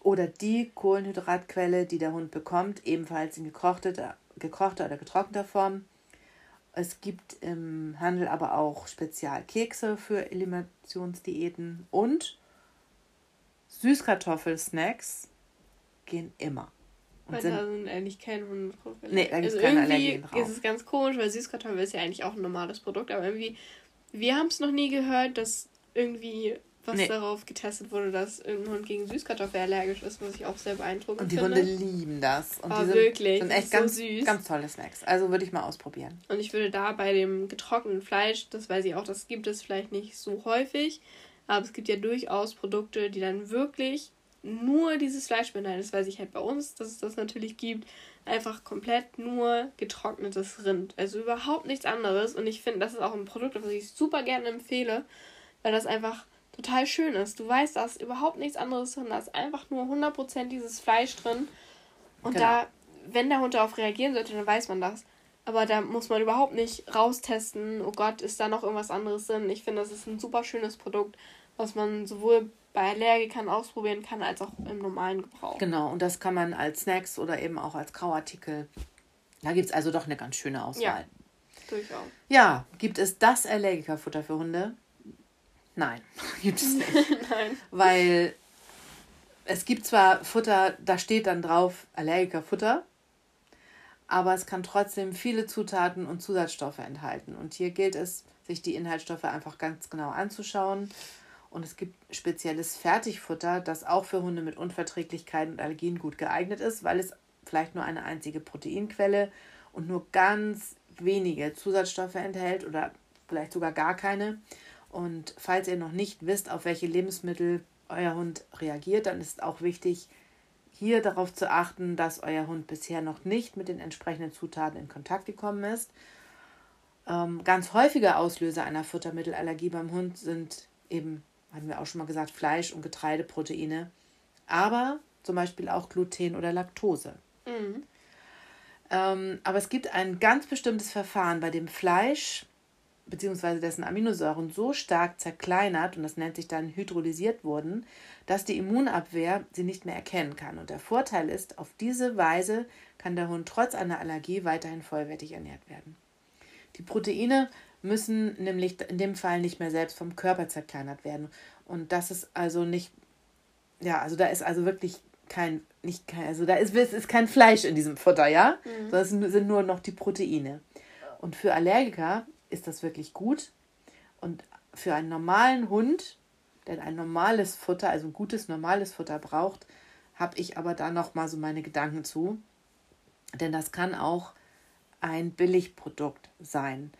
Oder die Kohlenhydratquelle, die der Hund bekommt, ebenfalls in gekochter, gekochter oder getrockneter Form. Es gibt im Handel aber auch Spezialkekse für Eliminationsdiäten und Süßkartoffelsnacks gehen immer. Und weil sind, da sind eigentlich keine Hunde drauf. Nee, da gibt also keine Allergien drauf. ist es ganz komisch, weil Süßkartoffel ist ja eigentlich auch ein normales Produkt, aber irgendwie, wir haben es noch nie gehört, dass irgendwie was nee. darauf getestet wurde, dass irgendein Hund gegen Süßkartoffel allergisch ist, was ich auch sehr beeindruckend finde. Und die finde. Hunde lieben das. Und oh, die sind, wirklich. sind echt ganz, so süß. ganz tolle Snacks. Also würde ich mal ausprobieren. Und ich würde da bei dem getrockneten Fleisch, das weiß ich auch, das gibt es vielleicht nicht so häufig, aber es gibt ja durchaus Produkte, die dann wirklich nur dieses Fleisch beinhalten. Das weiß ich halt bei uns, dass es das natürlich gibt. Einfach komplett nur getrocknetes Rind. Also überhaupt nichts anderes. Und ich finde, das ist auch ein Produkt, was ich super gerne empfehle, weil das einfach total schön ist. Du weißt, da ist überhaupt nichts anderes drin. Da ist einfach nur 100% dieses Fleisch drin. Und genau. da, wenn der Hund darauf reagieren sollte, dann weiß man das. Aber da muss man überhaupt nicht raustesten, oh Gott, ist da noch irgendwas anderes drin. Ich finde, das ist ein super schönes Produkt, was man sowohl bei Allergikern ausprobieren kann, als auch im normalen Gebrauch. Genau, und das kann man als Snacks oder eben auch als Kauartikel. Da gibt es also doch eine ganz schöne Auswahl. Ja, durchaus. Ja, gibt es das Allergikerfutter für Hunde? Nein, gibt es nicht. Nein. Weil es gibt zwar Futter, da steht dann drauf Allergikerfutter, aber es kann trotzdem viele Zutaten und Zusatzstoffe enthalten. Und hier gilt es, sich die Inhaltsstoffe einfach ganz genau anzuschauen und es gibt spezielles Fertigfutter, das auch für Hunde mit Unverträglichkeiten und Allergien gut geeignet ist, weil es vielleicht nur eine einzige Proteinquelle und nur ganz wenige Zusatzstoffe enthält oder vielleicht sogar gar keine. Und falls ihr noch nicht wisst, auf welche Lebensmittel euer Hund reagiert, dann ist auch wichtig, hier darauf zu achten, dass euer Hund bisher noch nicht mit den entsprechenden Zutaten in Kontakt gekommen ist. Ähm, ganz häufige Auslöser einer Futtermittelallergie beim Hund sind eben hatten wir auch schon mal gesagt, Fleisch- und Getreideproteine, aber zum Beispiel auch Gluten oder Laktose. Mhm. Ähm, aber es gibt ein ganz bestimmtes Verfahren, bei dem Fleisch bzw. dessen Aminosäuren so stark zerkleinert und das nennt sich dann hydrolysiert wurden, dass die Immunabwehr sie nicht mehr erkennen kann. Und der Vorteil ist, auf diese Weise kann der Hund trotz einer Allergie weiterhin vollwertig ernährt werden. Die Proteine müssen nämlich in dem Fall nicht mehr selbst vom Körper zerkleinert werden. Und das ist also nicht, ja, also da ist also wirklich kein, nicht kein, also da ist, ist kein Fleisch in diesem Futter, ja? Mhm. Das sind nur noch die Proteine. Und für Allergiker ist das wirklich gut. Und für einen normalen Hund, der ein normales Futter, also ein gutes normales Futter braucht, habe ich aber da noch mal so meine Gedanken zu. Denn das kann auch ein Billigprodukt sein.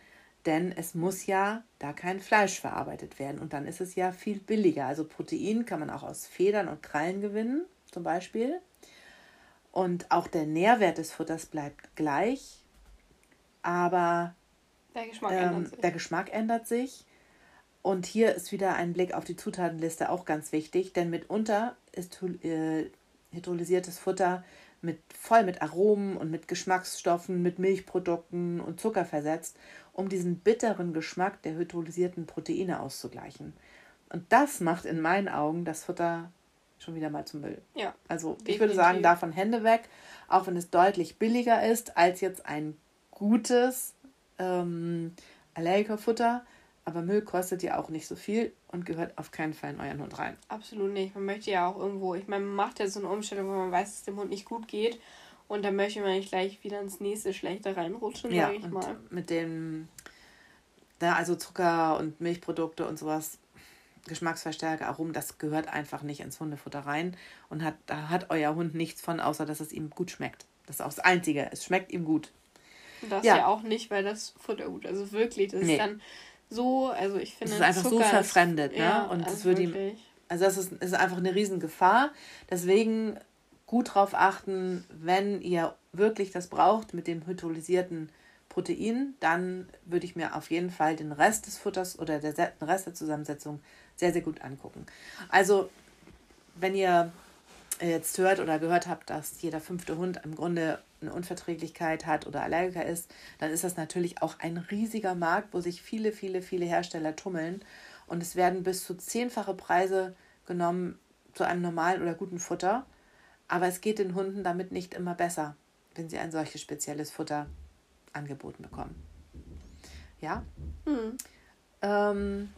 Denn es muss ja da kein Fleisch verarbeitet werden und dann ist es ja viel billiger. Also Protein kann man auch aus Federn und Krallen gewinnen, zum Beispiel. Und auch der Nährwert des Futters bleibt gleich, aber der Geschmack, ähm, ändert, sich. der Geschmack ändert sich. Und hier ist wieder ein Blick auf die Zutatenliste auch ganz wichtig, denn mitunter ist äh, hydrolysiertes Futter mit, voll mit Aromen und mit Geschmacksstoffen, mit Milchprodukten und Zucker versetzt, um diesen bitteren Geschmack der hydrolysierten Proteine auszugleichen. Und das macht in meinen Augen das Futter schon wieder mal zum Müll. Ja. Also definitiv. ich würde sagen, davon Hände weg, auch wenn es deutlich billiger ist als jetzt ein gutes ähm, Allergikerfutter. Aber Müll kostet ja auch nicht so viel und gehört auf keinen Fall in euren Hund rein. Absolut nicht. Man möchte ja auch irgendwo, ich meine, man macht ja so eine Umstellung, wo man weiß, dass es dem Hund nicht gut geht. Und dann möchte man nicht gleich wieder ins nächste Schlechte reinrutschen, ja, sage ich mal. Mit dem, da also Zucker und Milchprodukte und sowas, Geschmacksverstärker, Aromen, das gehört einfach nicht ins Hundefutter rein. Und hat, da hat euer Hund nichts von, außer dass es ihm gut schmeckt. Das ist auch das Einzige. Es schmeckt ihm gut. Das ja. ja auch nicht, weil das Futter gut Also wirklich, das nee. ist dann so, also ich finde. Es ist einfach Zucker so verfremdet, ist, ne? Ja, und also würde ihm. Also das ist, ist einfach eine Riesengefahr. Deswegen gut darauf achten, wenn ihr wirklich das braucht mit dem hydrolysierten Protein, dann würde ich mir auf jeden Fall den Rest des Futters oder der, den Rest der Zusammensetzung sehr, sehr gut angucken. Also, wenn ihr jetzt hört oder gehört habt, dass jeder fünfte Hund im Grunde eine Unverträglichkeit hat oder Allergiker ist, dann ist das natürlich auch ein riesiger Markt, wo sich viele, viele, viele Hersteller tummeln. Und es werden bis zu zehnfache Preise genommen zu einem normalen oder guten Futter. Aber es geht den Hunden damit nicht immer besser, wenn sie ein solches spezielles Futter angeboten bekommen. Ja? Mhm. Ähm,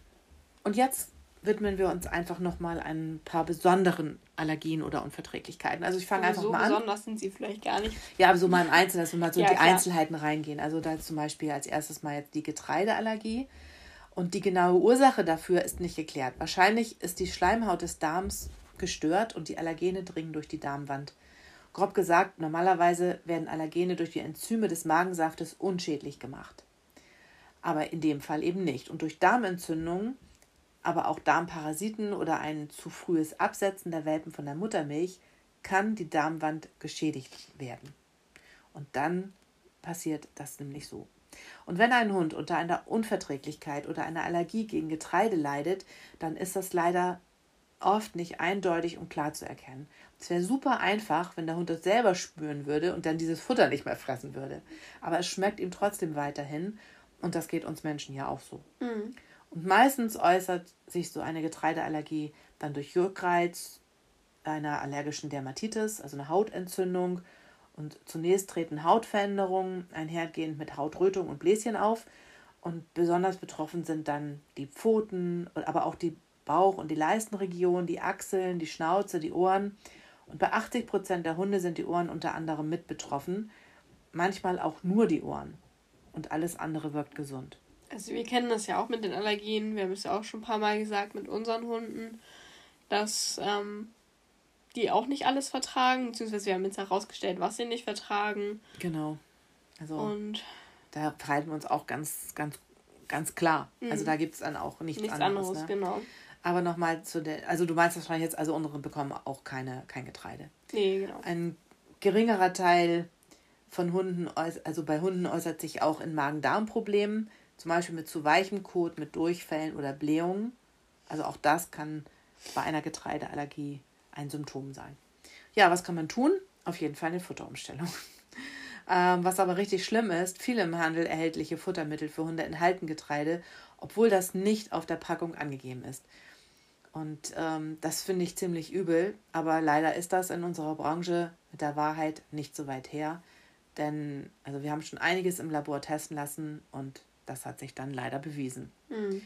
und jetzt widmen wir uns einfach nochmal ein paar besonderen Allergien oder Unverträglichkeiten. Also ich fange einfach so mal an. So besonders sind sie vielleicht gar nicht. Ja, aber so mal im Einzelnen, dass wir mal so ja, in die klar. Einzelheiten reingehen. Also da zum Beispiel als erstes mal jetzt die Getreideallergie. Und die genaue Ursache dafür ist nicht geklärt. Wahrscheinlich ist die Schleimhaut des Darms gestört und die Allergene dringen durch die Darmwand. Grob gesagt, normalerweise werden Allergene durch die Enzyme des Magensaftes unschädlich gemacht. Aber in dem Fall eben nicht. Und durch Darmentzündungen aber auch Darmparasiten oder ein zu frühes Absetzen der Welpen von der Muttermilch kann die Darmwand geschädigt werden. Und dann passiert das nämlich so. Und wenn ein Hund unter einer Unverträglichkeit oder einer Allergie gegen Getreide leidet, dann ist das leider oft nicht eindeutig und klar zu erkennen. Es wäre super einfach, wenn der Hund das selber spüren würde und dann dieses Futter nicht mehr fressen würde. Aber es schmeckt ihm trotzdem weiterhin und das geht uns Menschen ja auch so. Mhm. Und meistens äußert sich so eine Getreideallergie dann durch Juckreiz, einer allergischen Dermatitis, also eine Hautentzündung. Und zunächst treten Hautveränderungen einhergehend mit Hautrötung und Bläschen auf. Und besonders betroffen sind dann die Pfoten, aber auch die Bauch- und die Leistenregion, die Achseln, die Schnauze, die Ohren. Und bei 80 Prozent der Hunde sind die Ohren unter anderem mit betroffen. Manchmal auch nur die Ohren. Und alles andere wirkt gesund. Also wir kennen das ja auch mit den Allergien. Wir haben es ja auch schon ein paar Mal gesagt mit unseren Hunden, dass ähm, die auch nicht alles vertragen, beziehungsweise wir haben jetzt herausgestellt, was sie nicht vertragen. Genau. Also und da verhalten wir uns auch ganz, ganz, ganz klar. Also mhm. Also da gibt es dann auch nichts, nichts anderes. anderes ne? genau. Aber nochmal zu der, also du meinst wahrscheinlich jetzt, also unsere bekommen auch keine, kein Getreide. Nee, genau. Ein geringerer Teil von Hunden, also bei Hunden äußert sich auch in Magen-Darm-Problemen zum Beispiel mit zu weichem Kot, mit Durchfällen oder Blähungen. Also auch das kann bei einer Getreideallergie ein Symptom sein. Ja, was kann man tun? Auf jeden Fall eine Futterumstellung. Ähm, was aber richtig schlimm ist, viele im Handel erhältliche Futtermittel für Hunde enthalten Getreide, obwohl das nicht auf der Packung angegeben ist. Und ähm, das finde ich ziemlich übel, aber leider ist das in unserer Branche mit der Wahrheit nicht so weit her. Denn also wir haben schon einiges im Labor testen lassen und das hat sich dann leider bewiesen. Mhm.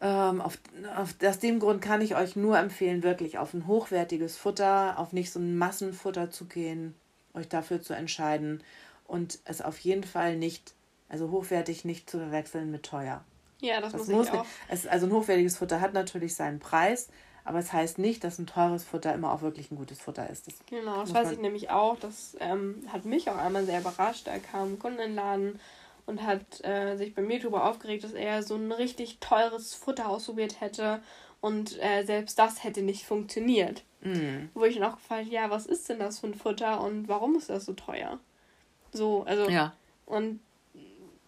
Ähm, auf, auf, aus dem Grund kann ich euch nur empfehlen, wirklich auf ein hochwertiges Futter, auf nicht so ein Massenfutter zu gehen, euch dafür zu entscheiden und es auf jeden Fall nicht, also hochwertig nicht zu verwechseln mit teuer. Ja, das, das muss, muss ich auch. Es, also ein hochwertiges Futter hat natürlich seinen Preis, Aber es heißt nicht, dass ein teures Futter immer auch wirklich ein gutes Futter ist. Das genau, das weiß ich nämlich auch. Das ähm, hat mich auch einmal sehr überrascht. Da kam ein Kunde in den Laden und hat äh, sich bei mir darüber aufgeregt, dass er so ein richtig teures Futter ausprobiert hätte und äh, selbst das hätte nicht funktioniert. Mm. Wo ich ihn auch gefragt ja, was ist denn das für ein Futter und warum ist das so teuer? So, also. Ja. Und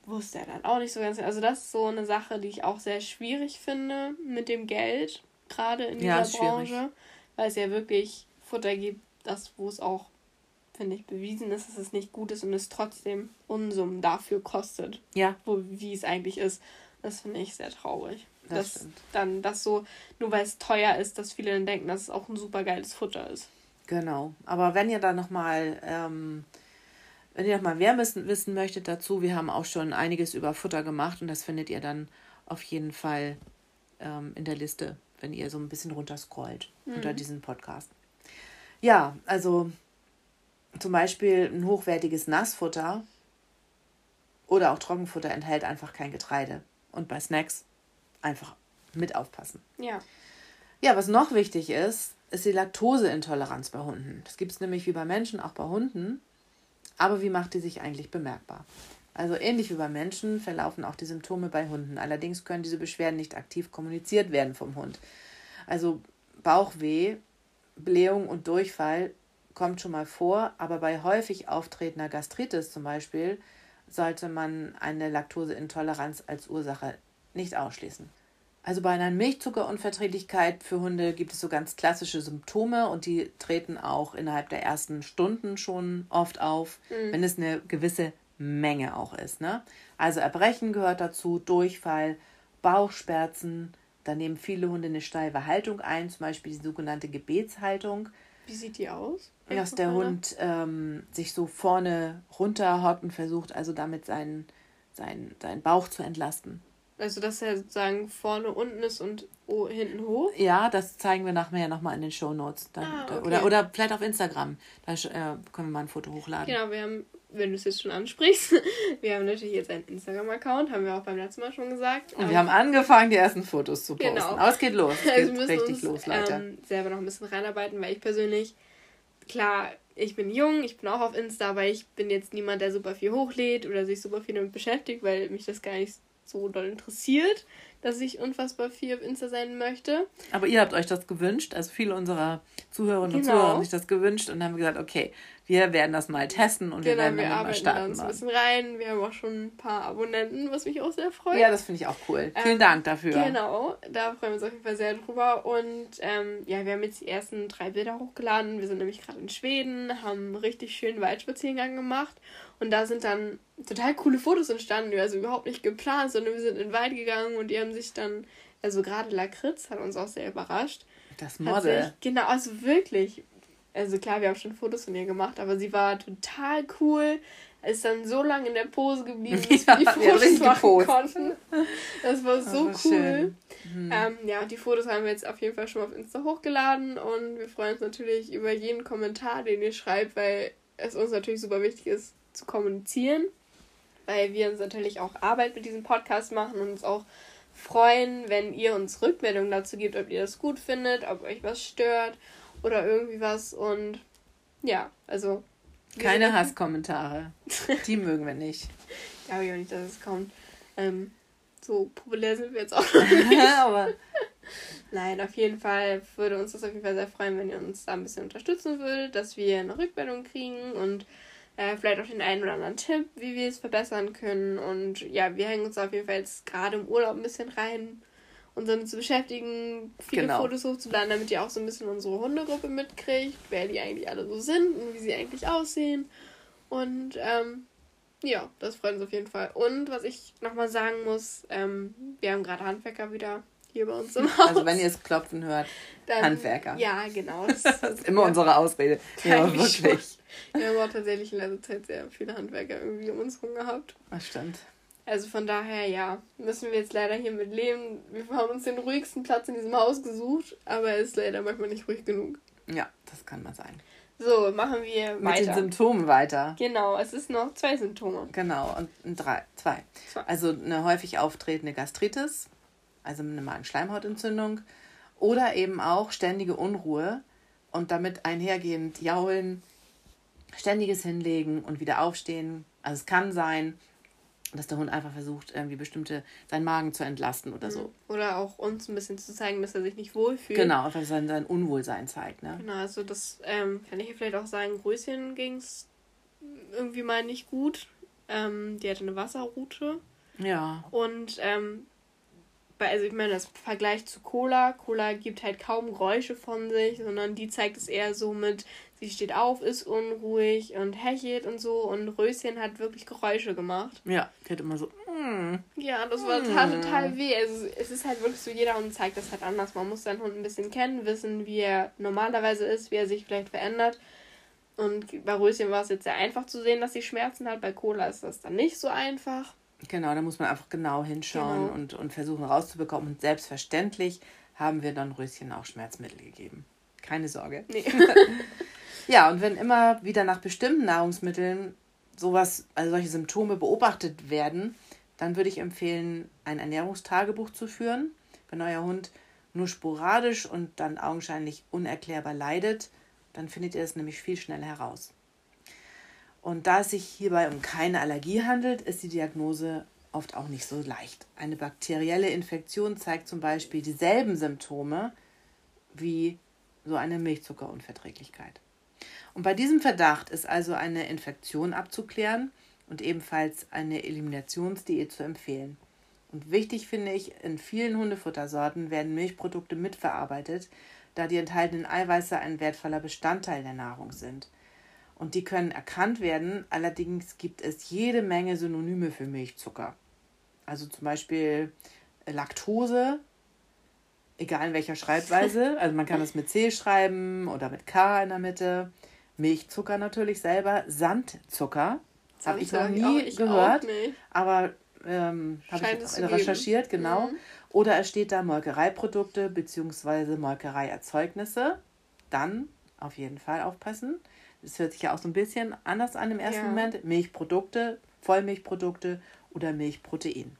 wusste er dann auch nicht so ganz. Also, das ist so eine Sache, die ich auch sehr schwierig finde mit dem Geld, gerade in dieser ja, Branche. Weil es ja wirklich Futter gibt, das, wo es auch finde ich, bewiesen ist, dass es nicht gut ist und es trotzdem Unsummen dafür kostet. Ja. Wo, wie es eigentlich ist. Das finde ich sehr traurig. Das dass dann das so, nur weil es teuer ist, dass viele dann denken, dass es auch ein super geiles Futter ist. Genau. Aber wenn ihr da nochmal, ähm, wenn ihr nochmal mehr wissen, wissen möchtet dazu, wir haben auch schon einiges über Futter gemacht und das findet ihr dann auf jeden Fall ähm, in der Liste, wenn ihr so ein bisschen runterscrollt mhm. unter diesem Podcast. Ja, also zum Beispiel ein hochwertiges Nassfutter oder auch Trockenfutter enthält einfach kein Getreide. Und bei Snacks einfach mit aufpassen. Ja. Ja, was noch wichtig ist, ist die Laktoseintoleranz bei Hunden. Das gibt es nämlich wie bei Menschen, auch bei Hunden. Aber wie macht die sich eigentlich bemerkbar? Also ähnlich wie bei Menschen verlaufen auch die Symptome bei Hunden. Allerdings können diese Beschwerden nicht aktiv kommuniziert werden vom Hund. Also Bauchweh, Blähung und Durchfall kommt schon mal vor, aber bei häufig auftretender Gastritis zum Beispiel sollte man eine Laktoseintoleranz als Ursache nicht ausschließen. Also bei einer Milchzuckerunverträglichkeit für Hunde gibt es so ganz klassische Symptome und die treten auch innerhalb der ersten Stunden schon oft auf, mhm. wenn es eine gewisse Menge auch ist. Ne? Also Erbrechen gehört dazu, Durchfall, Bauchschmerzen. Da nehmen viele Hunde eine steife Haltung ein, zum Beispiel die sogenannte Gebetshaltung. Wie sieht die aus? Dass der Hund ähm, sich so vorne runterhockt und versucht also damit seinen, seinen, seinen Bauch zu entlasten. Also dass er sozusagen vorne unten ist und oh, hinten hoch? Ja, das zeigen wir nachher nochmal in den Show Notes. Ah, okay. oder, oder vielleicht auf Instagram. Da äh, können wir mal ein Foto hochladen. Genau, wir haben, wenn du es jetzt schon ansprichst, wir haben natürlich jetzt einen Instagram-Account, haben wir auch beim letzten Mal schon gesagt. Und wir haben angefangen, die ersten Fotos zu posten. Genau. Aber es geht los. Es also geht richtig uns, los, Leute. Ähm, selber noch ein bisschen reinarbeiten, weil ich persönlich, klar, ich bin jung, ich bin auch auf Insta, aber ich bin jetzt niemand, der super viel hochlädt oder sich super viel damit beschäftigt, weil mich das gar nicht so doll interessiert dass ich unfassbar viel auf Insta sein möchte. Aber ihr habt euch das gewünscht, also viele unserer Zuhörerinnen genau. und Zuhörer haben sich das gewünscht und haben gesagt, okay, wir werden das mal testen und genau, wir werden wir mal starten. Wir ein bisschen rein. Wir haben auch schon ein paar Abonnenten, was mich auch sehr freut. Ja, das finde ich auch cool. Ähm, Vielen Dank dafür. Genau, da freuen wir uns auf jeden Fall sehr drüber. Und ähm, ja, wir haben jetzt die ersten drei Bilder hochgeladen. Wir sind nämlich gerade in Schweden, haben einen richtig schönen Waldspaziergang gemacht. Und da sind dann total coole Fotos entstanden, also überhaupt nicht geplant, sondern wir sind in den Wald gegangen und die haben sich dann, also gerade Lakritz hat uns auch sehr überrascht. Das Model. Sich, genau, also wirklich. Also klar, wir haben schon Fotos von ihr gemacht, aber sie war total cool. Ist dann so lange in der Pose geblieben, bis ja, wir die Fotos machen konnten. Das war so das war cool. Mhm. Ähm, ja, die Fotos haben wir jetzt auf jeden Fall schon auf Insta hochgeladen und wir freuen uns natürlich über jeden Kommentar, den ihr schreibt, weil es uns natürlich super wichtig ist, zu kommunizieren, weil wir uns natürlich auch Arbeit mit diesem Podcast machen und uns auch freuen, wenn ihr uns Rückmeldungen dazu gebt, ob ihr das gut findet, ob euch was stört oder irgendwie was. Und ja, also. Keine Hasskommentare. Die mögen wir nicht. Glaube ich auch nicht, dass es kommt. Ähm, so populär sind wir jetzt auch noch nicht. Aber Nein, auf jeden Fall würde uns das auf jeden Fall sehr freuen, wenn ihr uns da ein bisschen unterstützen würdet, dass wir eine Rückmeldung kriegen und äh, vielleicht auch den einen oder anderen Tipp, wie wir es verbessern können. Und ja, wir hängen uns auf jeden Fall jetzt gerade im Urlaub ein bisschen rein, uns damit zu beschäftigen, viele genau. Fotos hochzuladen, damit ihr auch so ein bisschen unsere Hundegruppe mitkriegt, wer die eigentlich alle so sind und wie sie eigentlich aussehen. Und ähm, ja, das freut uns auf jeden Fall. Und was ich nochmal sagen muss, ähm, wir haben gerade Handwerker wieder hier bei uns im Haus. Also wenn ihr es klopfen hört, Dann, Handwerker. Ja, genau. Das, das ist immer ja. unsere Ausrede. Ja, wirklich. Wir haben auch tatsächlich in letzter Zeit sehr viele Handwerker irgendwie um uns herum gehabt. Das stimmt. Also von daher, ja, müssen wir jetzt leider hier mit leben. Wir haben uns den ruhigsten Platz in diesem Haus gesucht, aber er ist leider manchmal nicht ruhig genug. Ja, das kann mal sein. So, machen wir weiter. Mit den Symptomen weiter. Genau, es ist noch zwei Symptome. Genau, und drei, zwei. zwei. Also eine häufig auftretende Gastritis, also eine Magenschleimhautentzündung Oder eben auch ständige Unruhe und damit einhergehend jaulen, ständiges Hinlegen und wieder aufstehen. Also es kann sein, dass der Hund einfach versucht, irgendwie bestimmte, seinen Magen zu entlasten oder so. Mhm. Oder auch uns ein bisschen zu zeigen, dass er sich nicht wohlfühlt. Genau, einfach sein, sein Unwohlsein zeigt. Ne? Genau, also das ähm, kann ich vielleicht auch sagen, Größchen ging es irgendwie mal nicht gut. Ähm, die hatte eine Wasserroute. Ja. Und ähm, also ich meine, das Vergleich zu Cola, Cola gibt halt kaum Geräusche von sich, sondern die zeigt es eher so mit, sie steht auf, ist unruhig und hechelt und so und Röschen hat wirklich Geräusche gemacht. Ja, die hat immer so. Mm, ja, das war mm. tat total weh. Also, es ist halt wirklich so, jeder Hund zeigt das halt anders. Man muss seinen Hund ein bisschen kennen, wissen, wie er normalerweise ist, wie er sich vielleicht verändert. Und bei Röschen war es jetzt sehr einfach zu sehen, dass sie Schmerzen hat. Bei Cola ist das dann nicht so einfach. Genau, da muss man einfach genau hinschauen genau. Und, und versuchen rauszubekommen. Und selbstverständlich haben wir dann Röschen auch Schmerzmittel gegeben. Keine Sorge. Nee. ja, und wenn immer wieder nach bestimmten Nahrungsmitteln sowas, also solche Symptome beobachtet werden, dann würde ich empfehlen, ein Ernährungstagebuch zu führen. Wenn euer Hund nur sporadisch und dann augenscheinlich unerklärbar leidet, dann findet ihr es nämlich viel schneller heraus. Und da es sich hierbei um keine Allergie handelt, ist die Diagnose oft auch nicht so leicht. Eine bakterielle Infektion zeigt zum Beispiel dieselben Symptome wie so eine Milchzuckerunverträglichkeit. Und bei diesem Verdacht ist also eine Infektion abzuklären und ebenfalls eine Eliminationsdiät zu empfehlen. Und wichtig finde ich, in vielen Hundefuttersorten werden Milchprodukte mitverarbeitet, da die enthaltenen Eiweiße ein wertvoller Bestandteil der Nahrung sind und die können erkannt werden. Allerdings gibt es jede Menge Synonyme für Milchzucker. Also zum Beispiel äh, Laktose, egal in welcher Schreibweise. Also man kann es mit C schreiben oder mit K in der Mitte. Milchzucker natürlich selber. Sandzucker. Habe ich noch nie ich gehört. Aber ähm, habe ich recherchiert, geben. genau. Mhm. Oder es steht da Molkereiprodukte bzw. Molkereierzeugnisse. Dann auf jeden Fall aufpassen. Das hört sich ja auch so ein bisschen anders an im ersten ja. Moment. Milchprodukte, Vollmilchprodukte oder Milchprotein.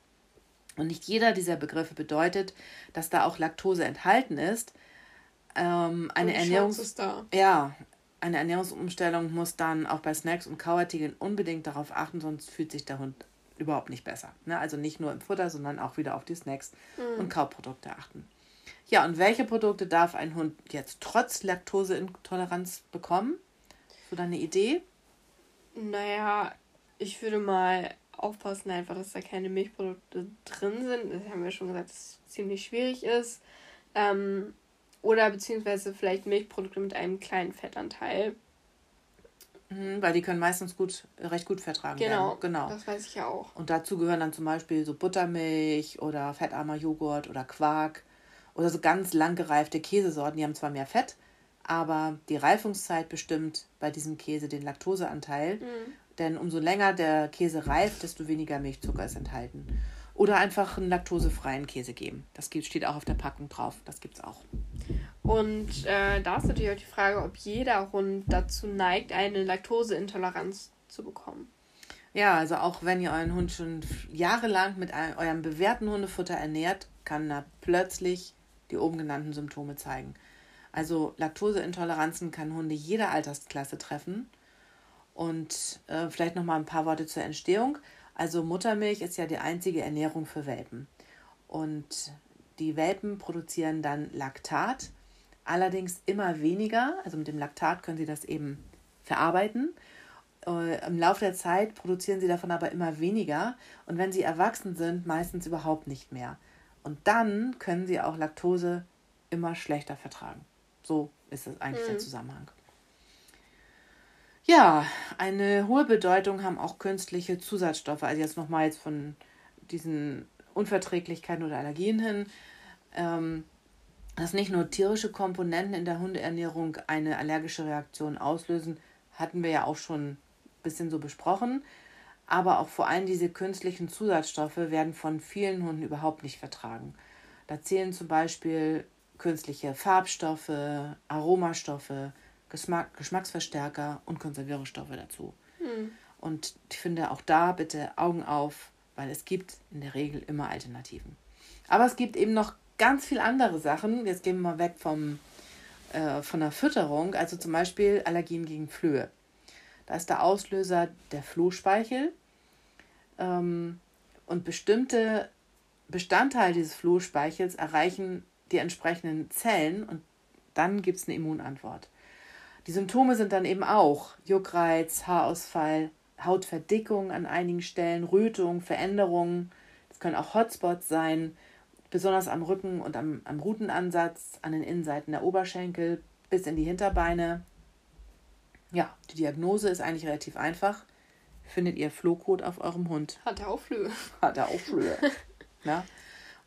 Und nicht jeder dieser Begriffe bedeutet, dass da auch Laktose enthalten ist. Ähm, eine, Ernährungs ja, eine Ernährungsumstellung muss dann auch bei Snacks und Kauartikeln unbedingt darauf achten, sonst fühlt sich der Hund überhaupt nicht besser. Ne? Also nicht nur im Futter, sondern auch wieder auf die Snacks mhm. und Kauprodukte achten. Ja, und welche Produkte darf ein Hund jetzt trotz Laktoseintoleranz bekommen? So deine Idee? Naja, ich würde mal aufpassen, einfach, dass da keine Milchprodukte drin sind. Das haben wir schon gesagt, dass es ziemlich schwierig ist. Ähm, oder beziehungsweise vielleicht Milchprodukte mit einem kleinen Fettanteil. Mhm, weil die können meistens gut, recht gut vertragen genau, werden. Genau. Das weiß ich ja auch. Und dazu gehören dann zum Beispiel so Buttermilch oder fettarmer Joghurt oder Quark oder so ganz lang gereifte Käsesorten. Die haben zwar mehr Fett, aber die Reifungszeit bestimmt bei diesem Käse den Laktoseanteil. Mhm. Denn umso länger der Käse reift, desto weniger Milchzucker ist enthalten. Oder einfach einen laktosefreien Käse geben. Das steht auch auf der Packung drauf. Das gibt es auch. Und äh, da ist natürlich auch die Frage, ob jeder Hund dazu neigt, eine Laktoseintoleranz zu bekommen. Ja, also auch wenn ihr euren Hund schon jahrelang mit einem, eurem bewährten Hundefutter ernährt, kann er plötzlich die oben genannten Symptome zeigen. Also Laktoseintoleranzen kann Hunde jeder Altersklasse treffen. Und äh, vielleicht noch mal ein paar Worte zur Entstehung. Also Muttermilch ist ja die einzige Ernährung für Welpen. Und die Welpen produzieren dann Laktat, allerdings immer weniger. Also mit dem Laktat können sie das eben verarbeiten. Äh, Im Laufe der Zeit produzieren sie davon aber immer weniger. Und wenn sie erwachsen sind, meistens überhaupt nicht mehr. Und dann können sie auch Laktose immer schlechter vertragen. So ist das eigentlich mhm. der Zusammenhang. Ja, eine hohe Bedeutung haben auch künstliche Zusatzstoffe. Also jetzt nochmal jetzt von diesen Unverträglichkeiten oder Allergien hin. Ähm, dass nicht nur tierische Komponenten in der Hundeernährung eine allergische Reaktion auslösen, hatten wir ja auch schon ein bisschen so besprochen. Aber auch vor allem diese künstlichen Zusatzstoffe werden von vielen Hunden überhaupt nicht vertragen. Da zählen zum Beispiel künstliche Farbstoffe, Aromastoffe, Geschmack, Geschmacksverstärker und Konservierungsstoffe dazu. Hm. Und ich finde auch da bitte Augen auf, weil es gibt in der Regel immer Alternativen. Aber es gibt eben noch ganz viele andere Sachen. Jetzt gehen wir mal weg vom, äh, von der Fütterung. Also zum Beispiel Allergien gegen Flöhe. Da ist der Auslöser der Flohspeichel. Ähm, und bestimmte Bestandteile dieses Flohspeichels erreichen die entsprechenden Zellen und dann gibt es eine Immunantwort. Die Symptome sind dann eben auch Juckreiz, Haarausfall, Hautverdickung an einigen Stellen, Rötung, Veränderungen. Das können auch Hotspots sein, besonders am Rücken und am, am Rutenansatz, an den Innenseiten der Oberschenkel bis in die Hinterbeine. Ja, die Diagnose ist eigentlich relativ einfach. Findet ihr Flohkot auf eurem Hund? Hat er auch Flöhe. Hat er auch Flöhe. ja.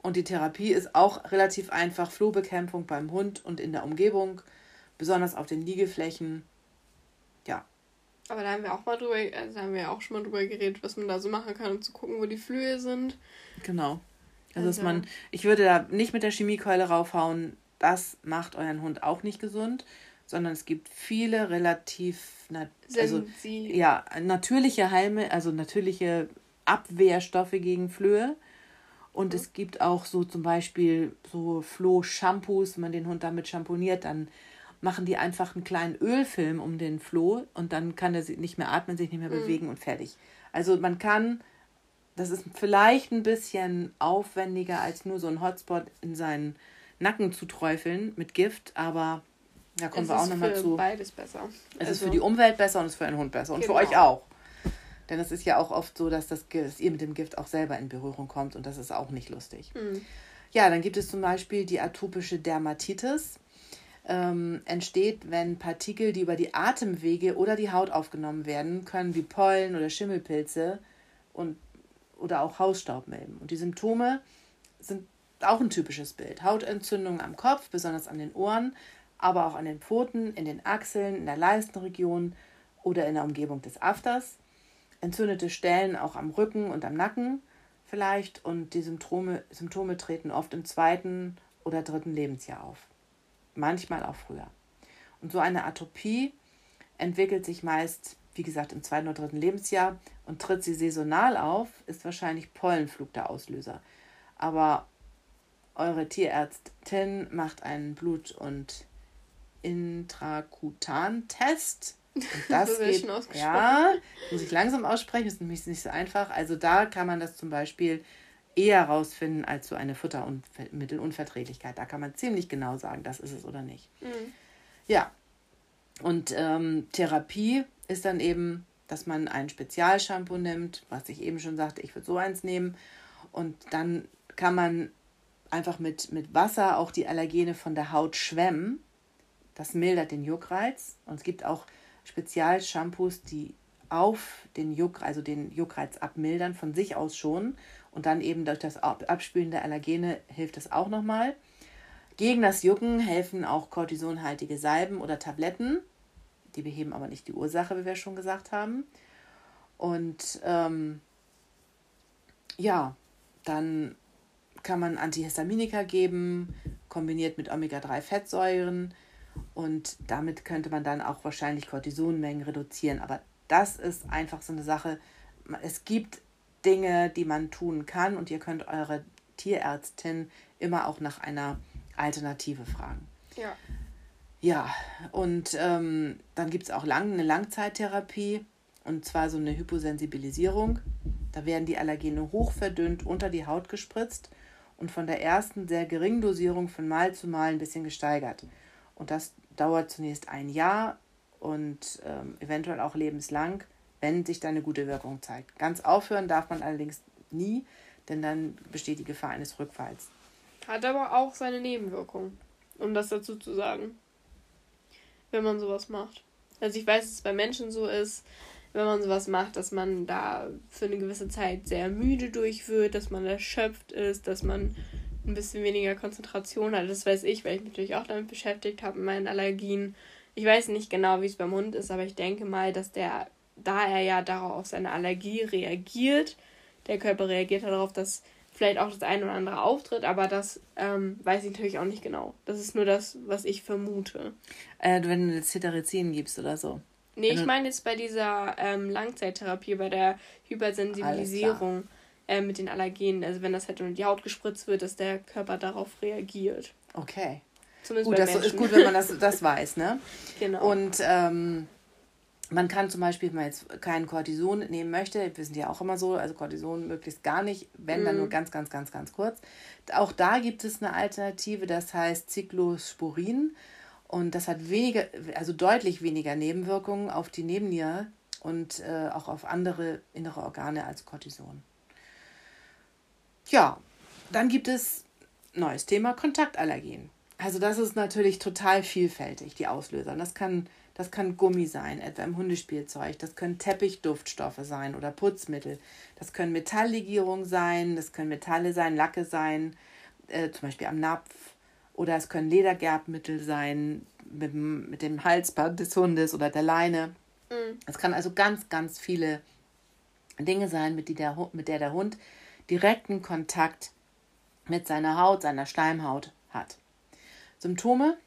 Und die Therapie ist auch relativ einfach. Flohbekämpfung beim Hund und in der Umgebung, besonders auf den Liegeflächen. Ja, aber da haben wir auch mal drüber, also haben wir auch schon mal drüber geredet, was man da so machen kann, um zu gucken, wo die Flöhe sind. Genau. Also, dass man, ich würde da nicht mit der Chemiekeule raufhauen, das macht euren Hund auch nicht gesund, sondern es gibt viele relativ, also, ja, natürliche Heime, also natürliche Abwehrstoffe gegen Flöhe. Und mhm. es gibt auch so zum Beispiel so Floh-Shampoos, wenn man den Hund damit schamponiert, dann machen die einfach einen kleinen Ölfilm um den Floh und dann kann er nicht mehr atmen, sich nicht mehr mhm. bewegen und fertig. Also man kann, das ist vielleicht ein bisschen aufwendiger als nur so ein Hotspot in seinen Nacken zu träufeln mit Gift, aber da kommen es wir auch nochmal zu. beides besser. Es also, ist für die Umwelt besser und es ist für einen Hund besser und genau. für euch auch. Denn es ist ja auch oft so, dass, das, dass ihr mit dem Gift auch selber in Berührung kommt und das ist auch nicht lustig. Mhm. Ja, dann gibt es zum Beispiel die atopische Dermatitis ähm, entsteht, wenn Partikel, die über die Atemwege oder die Haut aufgenommen werden, können wie Pollen oder Schimmelpilze und, oder auch Hausstaubmilben. Und die Symptome sind auch ein typisches Bild. Hautentzündungen am Kopf, besonders an den Ohren, aber auch an den Pfoten, in den Achseln, in der Leistenregion oder in der Umgebung des Afters. Entzündete Stellen auch am Rücken und am Nacken vielleicht und die Symptome, Symptome treten oft im zweiten oder dritten Lebensjahr auf manchmal auch früher. Und so eine Atopie entwickelt sich meist, wie gesagt, im zweiten oder dritten Lebensjahr und tritt sie saisonal auf, ist wahrscheinlich Pollenflug der Auslöser. Aber eure Tierärztin macht einen Blut- und Intrakutan-Test. Das, das geht, ja, muss ich langsam aussprechen, ist nämlich nicht so einfach. Also da kann man das zum Beispiel eher rausfinden als so eine Futtermittelunverträglichkeit. Da kann man ziemlich genau sagen, das ist es oder nicht. Mhm. Ja. Und ähm, Therapie ist dann eben, dass man ein Spezialshampoo nimmt, was ich eben schon sagte, ich würde so eins nehmen. Und dann kann man einfach mit, mit Wasser auch die Allergene von der Haut schwemmen. Das mildert den Juckreiz. Und es gibt auch Spezialshampoos, die auf den Juck, also den Juckreiz abmildern, von sich aus schon. Und dann eben durch das Abspülen der Allergene hilft es auch nochmal. Gegen das Jucken helfen auch kortisonhaltige Salben oder Tabletten. Die beheben aber nicht die Ursache, wie wir schon gesagt haben. Und ähm, ja, dann kann man Antihistaminika geben, kombiniert mit Omega-3-Fettsäuren. Und damit könnte man dann auch wahrscheinlich Cortisonmengen reduzieren. Aber das ist einfach so eine Sache. Es gibt Dinge, die man tun kann und ihr könnt eure Tierärztin immer auch nach einer Alternative fragen. Ja. Ja, und ähm, dann gibt es auch lang, eine Langzeittherapie und zwar so eine Hyposensibilisierung. Da werden die Allergene hochverdünnt unter die Haut gespritzt und von der ersten sehr geringen Dosierung von Mal zu Mal ein bisschen gesteigert. Und das dauert zunächst ein Jahr und ähm, eventuell auch lebenslang wenn sich da eine gute Wirkung zeigt. Ganz aufhören darf man allerdings nie, denn dann besteht die Gefahr eines Rückfalls. Hat aber auch seine Nebenwirkungen, um das dazu zu sagen, wenn man sowas macht. Also ich weiß, dass es bei Menschen so ist, wenn man sowas macht, dass man da für eine gewisse Zeit sehr müde durch wird, dass man erschöpft ist, dass man ein bisschen weniger Konzentration hat. Das weiß ich, weil ich mich natürlich auch damit beschäftigt habe, mit meinen Allergien. Ich weiß nicht genau, wie es beim Hund ist, aber ich denke mal, dass der da er ja darauf auf seine Allergie reagiert, der Körper reagiert darauf, dass vielleicht auch das eine oder andere auftritt, aber das ähm, weiß ich natürlich auch nicht genau. Das ist nur das, was ich vermute. Äh, wenn du jetzt Cetirizin gibst oder so. Nee, ich meine jetzt bei dieser ähm, Langzeittherapie, bei der Hypersensibilisierung. äh, mit den Allergenen. Also wenn das halt in die Haut gespritzt wird, dass der Körper darauf reagiert. Okay. Zumindest gut, das Menschen. ist gut, wenn man das, das weiß, ne? Genau. Und ähm, man kann zum Beispiel, wenn man jetzt keinen Cortison nehmen möchte, wir sind ja auch immer so, also Cortison möglichst gar nicht, wenn dann nur mhm. ganz, ganz, ganz, ganz kurz. Auch da gibt es eine Alternative, das heißt Cyclosporin. Und das hat weniger, also deutlich weniger Nebenwirkungen auf die Nebenniere und äh, auch auf andere innere Organe als Cortison. Ja, dann gibt es neues Thema Kontaktallergien. Also das ist natürlich total vielfältig, die Auslöser. Das kann, das kann Gummi sein, etwa im Hundespielzeug. Das können Teppichduftstoffe sein oder Putzmittel. Das können Metalllegierungen sein, das können Metalle sein, Lacke sein, äh, zum Beispiel am Napf. Oder es können Ledergerbmittel sein mit, mit dem Halsband des Hundes oder der Leine. Mhm. Es kann also ganz, ganz viele Dinge sein, mit, die der, mit der der Hund direkten Kontakt mit seiner Haut, seiner Schleimhaut hat. Symptome,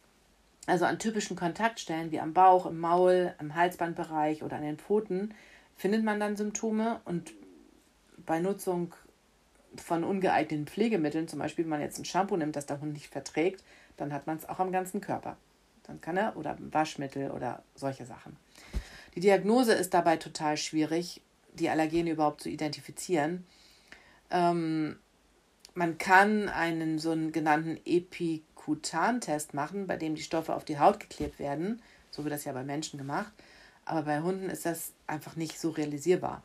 also an typischen Kontaktstellen wie am Bauch, im Maul, im Halsbandbereich oder an den Pfoten, findet man dann Symptome und bei Nutzung von ungeeigneten Pflegemitteln, zum Beispiel wenn man jetzt ein Shampoo nimmt, das der Hund nicht verträgt, dann hat man es auch am ganzen Körper. Dann kann er, oder Waschmittel oder solche Sachen. Die Diagnose ist dabei total schwierig, die Allergene überhaupt zu identifizieren. Ähm, man kann einen so einen genannten Epi Kutantest machen, bei dem die Stoffe auf die Haut geklebt werden. So wird das ja bei Menschen gemacht. Aber bei Hunden ist das einfach nicht so realisierbar.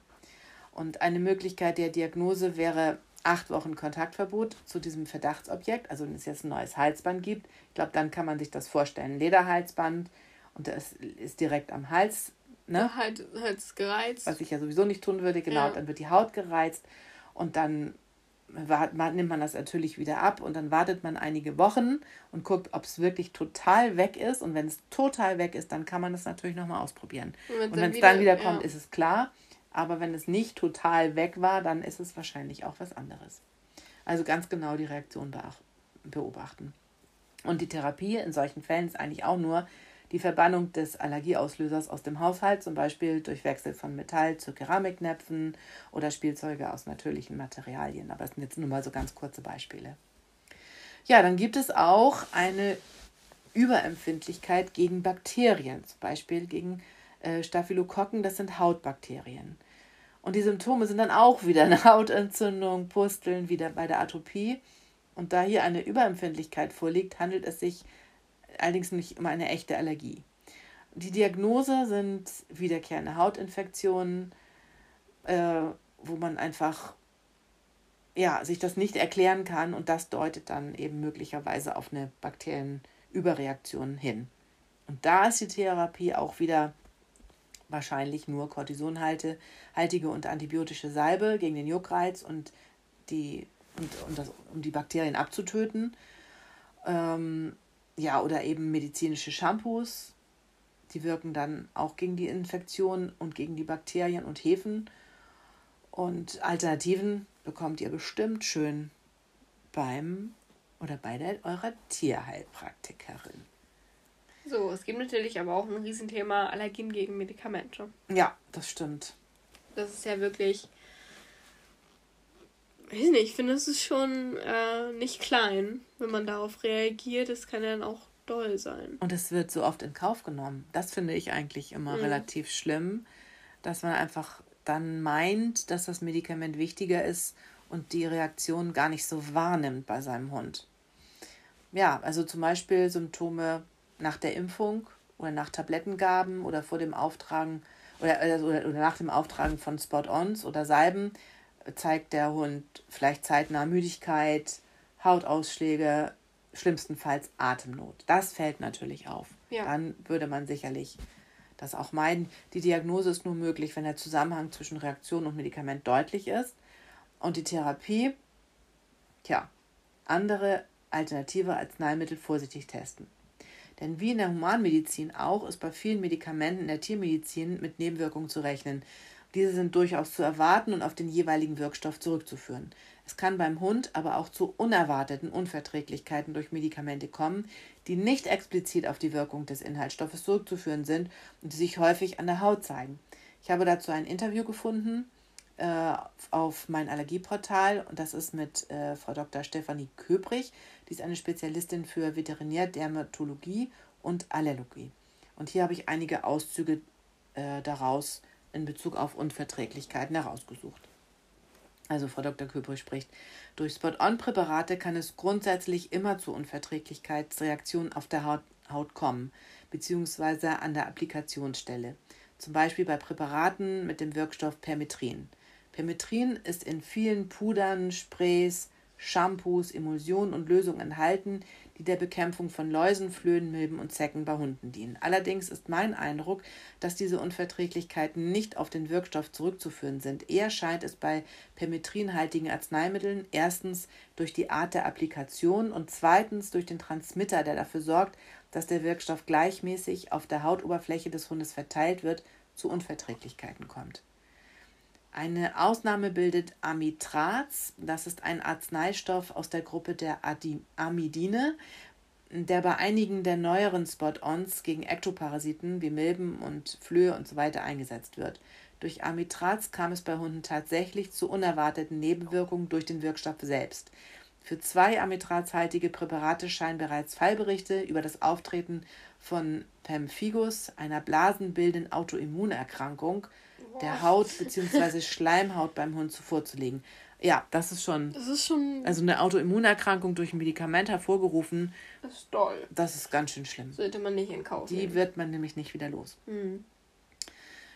Und eine Möglichkeit der Diagnose wäre acht Wochen Kontaktverbot zu diesem Verdachtsobjekt. Also wenn es jetzt ein neues Halsband gibt, ich glaube, dann kann man sich das vorstellen. Lederhalsband und das ist direkt am Hals. Ne? Halt, Hals gereizt. Was ich ja sowieso nicht tun würde, genau. Ja. Dann wird die Haut gereizt und dann nimmt man das natürlich wieder ab und dann wartet man einige Wochen und guckt, ob es wirklich total weg ist. Und wenn es total weg ist, dann kann man das natürlich nochmal ausprobieren. Und wenn es dann wieder kommt, ja. ist es klar. Aber wenn es nicht total weg war, dann ist es wahrscheinlich auch was anderes. Also ganz genau die Reaktion beobachten. Und die Therapie in solchen Fällen ist eigentlich auch nur, die Verbannung des Allergieauslösers aus dem Haushalt, zum Beispiel durch Wechsel von Metall zu Keramiknäpfen oder Spielzeuge aus natürlichen Materialien. Aber das sind jetzt nur mal so ganz kurze Beispiele. Ja, dann gibt es auch eine Überempfindlichkeit gegen Bakterien, zum Beispiel gegen äh, Staphylokokken, das sind Hautbakterien. Und die Symptome sind dann auch wieder eine Hautentzündung, Pusteln, wieder bei der Atopie. Und da hier eine Überempfindlichkeit vorliegt, handelt es sich allerdings nicht immer eine echte Allergie. Die Diagnose sind wiederkehrende Hautinfektionen, äh, wo man einfach ja, sich das nicht erklären kann und das deutet dann eben möglicherweise auf eine Bakterienüberreaktion hin. Und da ist die Therapie auch wieder wahrscheinlich nur Cortisonhaltige und antibiotische Salbe gegen den Juckreiz und die, und, und das, um die Bakterien abzutöten. Ähm, ja, oder eben medizinische Shampoos. Die wirken dann auch gegen die Infektion und gegen die Bakterien und Hefen. Und Alternativen bekommt ihr bestimmt schön beim oder bei der, eurer Tierheilpraktikerin. So, es gibt natürlich aber auch ein Riesenthema Allergien gegen Medikamente. Ja, das stimmt. Das ist ja wirklich weiß nicht, ich finde, es ist schon äh, nicht klein, wenn man darauf reagiert. Es kann ja dann auch doll sein. Und es wird so oft in Kauf genommen. Das finde ich eigentlich immer mhm. relativ schlimm, dass man einfach dann meint, dass das Medikament wichtiger ist und die Reaktion gar nicht so wahrnimmt bei seinem Hund. Ja, also zum Beispiel Symptome nach der Impfung oder nach Tablettengaben oder vor dem Auftragen oder, oder, oder nach dem Auftragen von Spot-ons oder Salben zeigt der Hund vielleicht zeitnah Müdigkeit, Hautausschläge, schlimmstenfalls Atemnot. Das fällt natürlich auf. Ja. Dann würde man sicherlich das auch meiden. Die Diagnose ist nur möglich, wenn der Zusammenhang zwischen Reaktion und Medikament deutlich ist. Und die Therapie, tja, andere alternative Arzneimittel vorsichtig testen. Denn wie in der Humanmedizin auch, ist bei vielen Medikamenten in der Tiermedizin mit Nebenwirkungen zu rechnen. Diese sind durchaus zu erwarten und auf den jeweiligen Wirkstoff zurückzuführen. Es kann beim Hund aber auch zu unerwarteten Unverträglichkeiten durch Medikamente kommen, die nicht explizit auf die Wirkung des Inhaltsstoffes zurückzuführen sind und die sich häufig an der Haut zeigen. Ich habe dazu ein Interview gefunden äh, auf mein Allergieportal und das ist mit äh, Frau Dr. Stefanie Köbrich. Die ist eine Spezialistin für Veterinärdermatologie und Allerlogie. Und hier habe ich einige Auszüge äh, daraus in Bezug auf Unverträglichkeiten herausgesucht. Also Frau Dr. Köbrich spricht, durch Spot-on-Präparate kann es grundsätzlich immer zu Unverträglichkeitsreaktionen auf der Haut, Haut kommen, beziehungsweise an der Applikationsstelle. Zum Beispiel bei Präparaten mit dem Wirkstoff Permetrin. Permetrin ist in vielen Pudern, Sprays, Shampoos, Emulsionen und Lösungen enthalten, die der Bekämpfung von Läusen, Flöhen, Milben und Zecken bei Hunden dienen. Allerdings ist mein Eindruck, dass diese Unverträglichkeiten nicht auf den Wirkstoff zurückzuführen sind. Eher scheint es bei permetrinhaltigen Arzneimitteln erstens durch die Art der Applikation und zweitens durch den Transmitter, der dafür sorgt, dass der Wirkstoff gleichmäßig auf der Hautoberfläche des Hundes verteilt wird, zu Unverträglichkeiten kommt. Eine Ausnahme bildet Amitraz. Das ist ein Arzneistoff aus der Gruppe der Amidine, der bei einigen der neueren Spot-ons gegen Ektoparasiten wie Milben und Flöhe usw. So eingesetzt wird. Durch Amitraz kam es bei Hunden tatsächlich zu unerwarteten Nebenwirkungen durch den Wirkstoff selbst. Für zwei amitrazhaltige Präparate scheinen bereits Fallberichte über das Auftreten von Pemphigus, einer blasenbildenden Autoimmunerkrankung, der Haut bzw. Schleimhaut beim Hund vorzulegen. Ja, das ist schon. Das ist schon. Also eine Autoimmunerkrankung durch ein Medikament hervorgerufen. Das ist toll. Das ist ganz schön schlimm. Sollte man nicht in Kauf Die nehmen. wird man nämlich nicht wieder los. Mhm.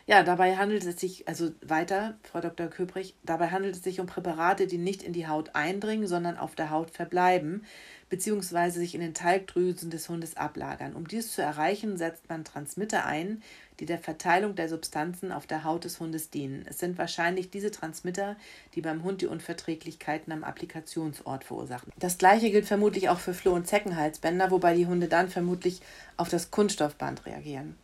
Ja, dabei handelt es sich, also weiter, Frau Dr. Köbrich, dabei handelt es sich um Präparate, die nicht in die Haut eindringen, sondern auf der Haut verbleiben, beziehungsweise sich in den Talgdrüsen des Hundes ablagern. Um dies zu erreichen, setzt man Transmitter ein, die der Verteilung der Substanzen auf der Haut des Hundes dienen. Es sind wahrscheinlich diese Transmitter, die beim Hund die Unverträglichkeiten am Applikationsort verursachen. Das gleiche gilt vermutlich auch für Floh- und Zeckenhalsbänder, wobei die Hunde dann vermutlich auf das Kunststoffband reagieren.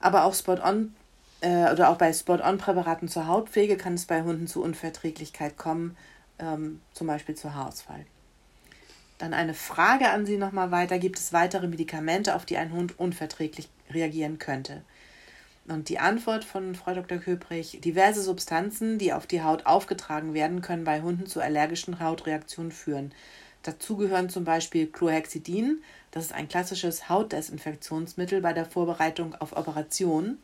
Aber auch Spot-on äh, oder auch bei Spot-on-Präparaten zur Hautpflege kann es bei Hunden zu Unverträglichkeit kommen, ähm, zum Beispiel zu Haarausfall. Dann eine Frage an Sie nochmal weiter. Gibt es weitere Medikamente, auf die ein Hund unverträglich reagieren könnte? Und die Antwort von Frau Dr. Köbrich, diverse Substanzen, die auf die Haut aufgetragen werden, können bei Hunden zu allergischen Hautreaktionen führen. Dazu gehören zum Beispiel Chlorhexidin, das ist ein klassisches Hautdesinfektionsmittel bei der Vorbereitung auf Operationen,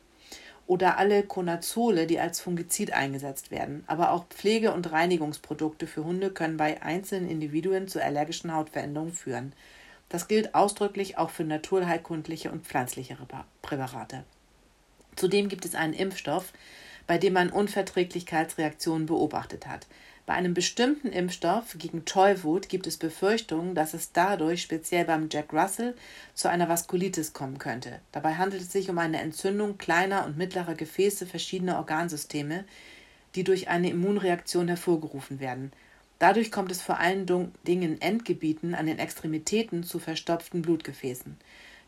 oder alle Konazole, die als Fungizid eingesetzt werden. Aber auch Pflege- und Reinigungsprodukte für Hunde können bei einzelnen Individuen zu allergischen Hautveränderungen führen. Das gilt ausdrücklich auch für naturheilkundliche und pflanzliche Präparate. Zudem gibt es einen Impfstoff, bei dem man Unverträglichkeitsreaktionen beobachtet hat. Bei einem bestimmten Impfstoff gegen Tollwut gibt es Befürchtungen, dass es dadurch speziell beim Jack Russell zu einer Vaskulitis kommen könnte. Dabei handelt es sich um eine Entzündung kleiner und mittlerer Gefäße verschiedener Organsysteme, die durch eine Immunreaktion hervorgerufen werden. Dadurch kommt es vor allen Dingen in Endgebieten an den Extremitäten zu verstopften Blutgefäßen.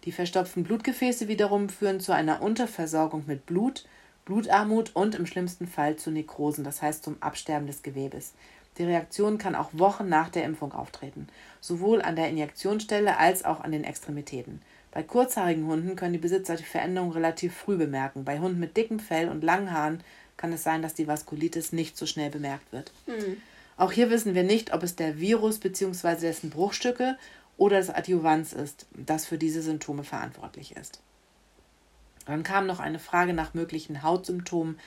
Die verstopften Blutgefäße wiederum führen zu einer Unterversorgung mit Blut, Blutarmut und im schlimmsten Fall zu Nekrosen, das heißt zum Absterben des Gewebes. Die Reaktion kann auch Wochen nach der Impfung auftreten, sowohl an der Injektionsstelle als auch an den Extremitäten. Bei kurzhaarigen Hunden können die Besitzer die Veränderung relativ früh bemerken. Bei Hunden mit dickem Fell und langen Haaren kann es sein, dass die Vaskulitis nicht so schnell bemerkt wird. Mhm. Auch hier wissen wir nicht, ob es der Virus bzw. dessen Bruchstücke oder das Adjuvans ist, das für diese Symptome verantwortlich ist. Dann kam noch eine Frage nach möglichen Hautsymptomen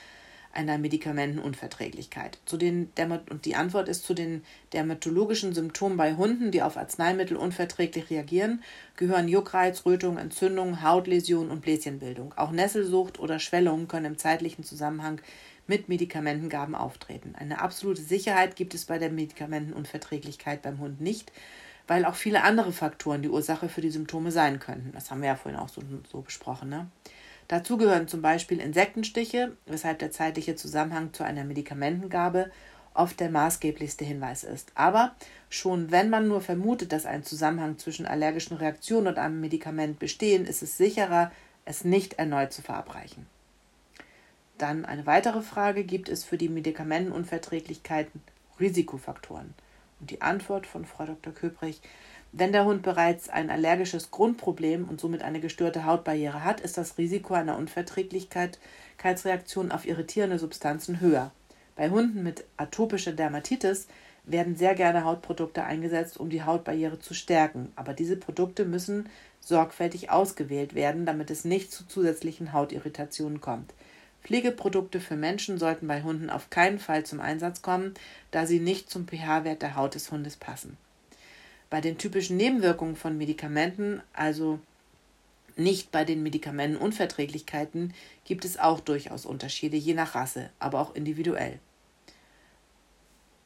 einer Medikamentenunverträglichkeit. Zu den und die Antwort ist zu den dermatologischen Symptomen bei Hunden, die auf Arzneimittel unverträglich reagieren, gehören Juckreiz, Rötung, Entzündung, Hautläsion und Bläschenbildung. Auch Nesselsucht oder Schwellungen können im zeitlichen Zusammenhang mit Medikamentengaben auftreten. Eine absolute Sicherheit gibt es bei der Medikamentenunverträglichkeit beim Hund nicht, weil auch viele andere Faktoren die Ursache für die Symptome sein könnten. Das haben wir ja vorhin auch so, so besprochen. Ne? Dazu gehören zum Beispiel Insektenstiche, weshalb der zeitliche Zusammenhang zu einer Medikamentengabe oft der maßgeblichste Hinweis ist. Aber schon wenn man nur vermutet, dass ein Zusammenhang zwischen allergischen Reaktionen und einem Medikament bestehen, ist es sicherer, es nicht erneut zu verabreichen. Dann eine weitere Frage, gibt es für die Medikamentenunverträglichkeiten Risikofaktoren? Und die Antwort von Frau Dr. Köbrich, wenn der Hund bereits ein allergisches Grundproblem und somit eine gestörte Hautbarriere hat, ist das Risiko einer Unverträglichkeitsreaktion auf irritierende Substanzen höher. Bei Hunden mit atopischer Dermatitis werden sehr gerne Hautprodukte eingesetzt, um die Hautbarriere zu stärken. Aber diese Produkte müssen sorgfältig ausgewählt werden, damit es nicht zu zusätzlichen Hautirritationen kommt. Pflegeprodukte für Menschen sollten bei Hunden auf keinen Fall zum Einsatz kommen, da sie nicht zum pH-Wert der Haut des Hundes passen. Bei den typischen Nebenwirkungen von Medikamenten, also nicht bei den Medikamentenunverträglichkeiten, gibt es auch durchaus Unterschiede, je nach Rasse, aber auch individuell.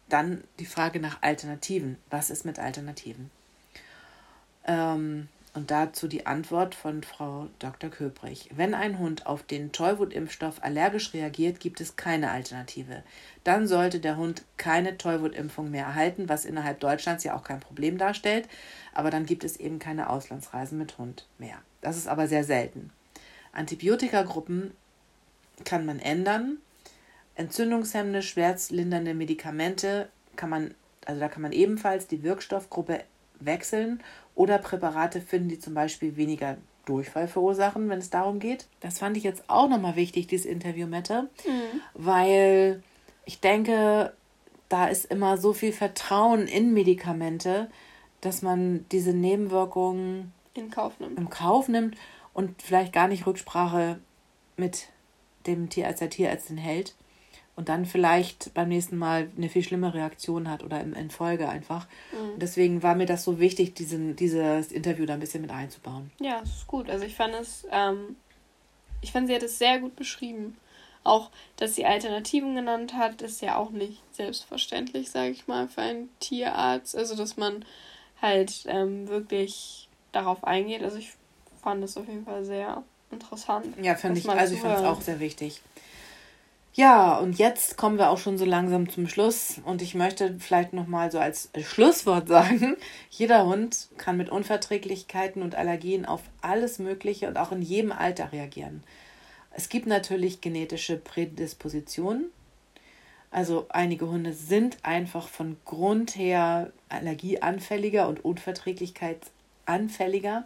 Dann die Frage nach Alternativen. Was ist mit Alternativen? Ähm, und dazu die Antwort von Frau Dr. Köbrich. Wenn ein Hund auf den Tollwutimpfstoff allergisch reagiert, gibt es keine Alternative. Dann sollte der Hund keine Tollwutimpfung mehr erhalten, was innerhalb Deutschlands ja auch kein Problem darstellt. Aber dann gibt es eben keine Auslandsreisen mit Hund mehr. Das ist aber sehr selten. Antibiotikagruppen kann man ändern, entzündungshemmende, schmerzlindernde Medikamente kann man, also da kann man ebenfalls die Wirkstoffgruppe wechseln oder Präparate finden, die zum Beispiel weniger Durchfall verursachen, wenn es darum geht. Das fand ich jetzt auch nochmal wichtig, dieses Interview, Mette, mhm. weil ich denke, da ist immer so viel Vertrauen in Medikamente, dass man diese Nebenwirkungen in Kauf nimmt. im Kauf nimmt und vielleicht gar nicht Rücksprache mit dem Tierarzt der Tierärztin hält und dann vielleicht beim nächsten Mal eine viel schlimme Reaktion hat oder in, in Folge einfach. Mhm. deswegen war mir das so wichtig, diesen, dieses Interview da ein bisschen mit einzubauen. Ja, das ist gut. Also ich fand es, ähm, ich fand, sie hat es sehr gut beschrieben. Auch, dass sie Alternativen genannt hat, ist ja auch nicht selbstverständlich, sage ich mal, für einen Tierarzt. Also, dass man halt ähm, wirklich darauf eingeht. Also, ich fand es auf jeden Fall sehr interessant. Ja, finde ich, also ich fand es auch sehr wichtig. Ja, und jetzt kommen wir auch schon so langsam zum Schluss und ich möchte vielleicht noch mal so als Schlusswort sagen, jeder Hund kann mit Unverträglichkeiten und Allergien auf alles mögliche und auch in jedem Alter reagieren. Es gibt natürlich genetische Prädispositionen. Also einige Hunde sind einfach von Grund her allergieanfälliger und unverträglichkeitsanfälliger.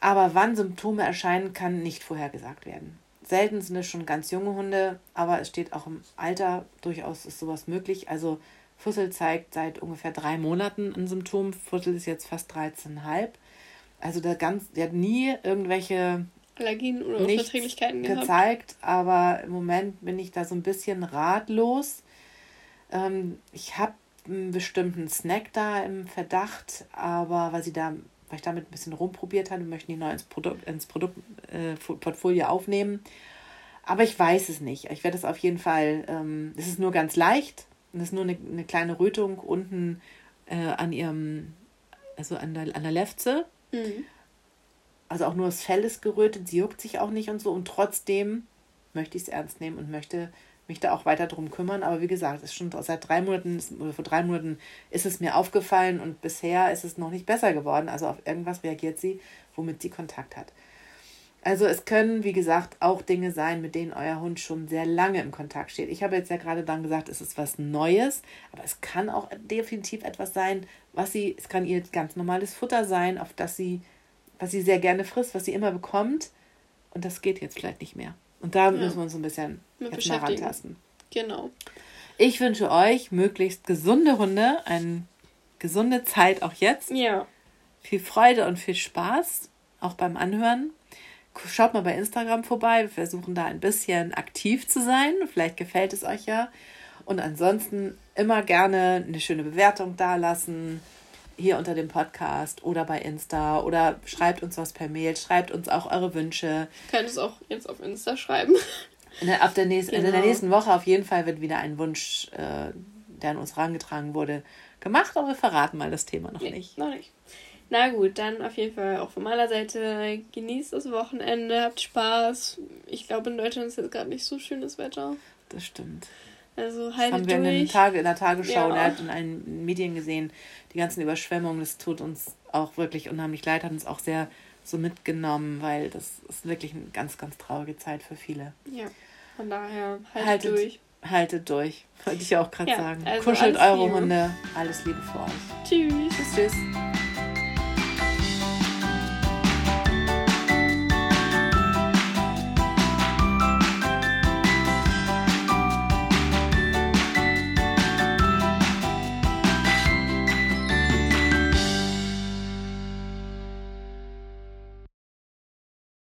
Aber wann Symptome erscheinen, kann nicht vorhergesagt werden. Selten sind es schon ganz junge Hunde, aber es steht auch im Alter durchaus ist sowas möglich. Also Fussel zeigt seit ungefähr drei Monaten ein Symptom. Fussel ist jetzt fast 13,5. Also der, ganz, der hat nie irgendwelche Allergien oder Unverträglichkeiten gezeigt, aber im Moment bin ich da so ein bisschen ratlos. Ähm, ich habe einen bestimmten Snack da im Verdacht, aber weil sie da weil ich damit ein bisschen rumprobiert habe. Wir möchten die neu ins Produkt, ins Produktportfolio äh, aufnehmen. Aber ich weiß es nicht. Ich werde es auf jeden Fall, ähm, es ist nur ganz leicht. Es ist nur eine, eine kleine Rötung unten äh, an ihrem, also an der, an der Lefze. Mhm. Also auch nur das Fell ist gerötet, sie juckt sich auch nicht und so. Und trotzdem möchte ich es ernst nehmen und möchte mich da auch weiter drum kümmern. Aber wie gesagt, es ist schon seit drei Monaten oder vor drei Monaten ist es mir aufgefallen und bisher ist es noch nicht besser geworden. Also auf irgendwas reagiert sie, womit sie Kontakt hat. Also es können, wie gesagt, auch Dinge sein, mit denen euer Hund schon sehr lange im Kontakt steht. Ich habe jetzt ja gerade dann gesagt, es ist was Neues, aber es kann auch definitiv etwas sein, was sie, es kann ihr ganz normales Futter sein, auf das sie, was sie sehr gerne frisst, was sie immer bekommt. Und das geht jetzt vielleicht nicht mehr. Und da ja. müssen wir uns ein bisschen Mit jetzt mal rantasten. Genau. Ich wünsche euch möglichst gesunde Hunde, eine gesunde Zeit auch jetzt. Ja. Viel Freude und viel Spaß, auch beim Anhören. Schaut mal bei Instagram vorbei. Wir versuchen da ein bisschen aktiv zu sein. Vielleicht gefällt es euch ja. Und ansonsten immer gerne eine schöne Bewertung dalassen hier unter dem Podcast oder bei Insta oder schreibt uns was per Mail, schreibt uns auch eure Wünsche. Könnt es auch jetzt auf Insta schreiben. In der, ab der genau. in der nächsten Woche auf jeden Fall wird wieder ein Wunsch, äh, der an uns herangetragen wurde, gemacht, aber wir verraten mal das Thema noch nee, nicht. Noch nicht. Na gut, dann auf jeden Fall auch von meiner Seite genießt das Wochenende, habt Spaß. Ich glaube, in Deutschland ist jetzt gerade nicht so schönes Wetter. Das stimmt. Also halt das haben wir durch. in, Tage, in der Tagesschau ja. und in allen Medien gesehen, die ganzen Überschwemmungen, das tut uns auch wirklich unheimlich leid, hat uns auch sehr so mitgenommen, weil das ist wirklich eine ganz, ganz traurige Zeit für viele. Ja, von daher haltet, haltet durch. Haltet durch, wollte ich auch gerade ja, sagen. Also Kuschelt eure Liebe. Hunde, alles Liebe für euch. Tschüss. Tschüss, tschüss.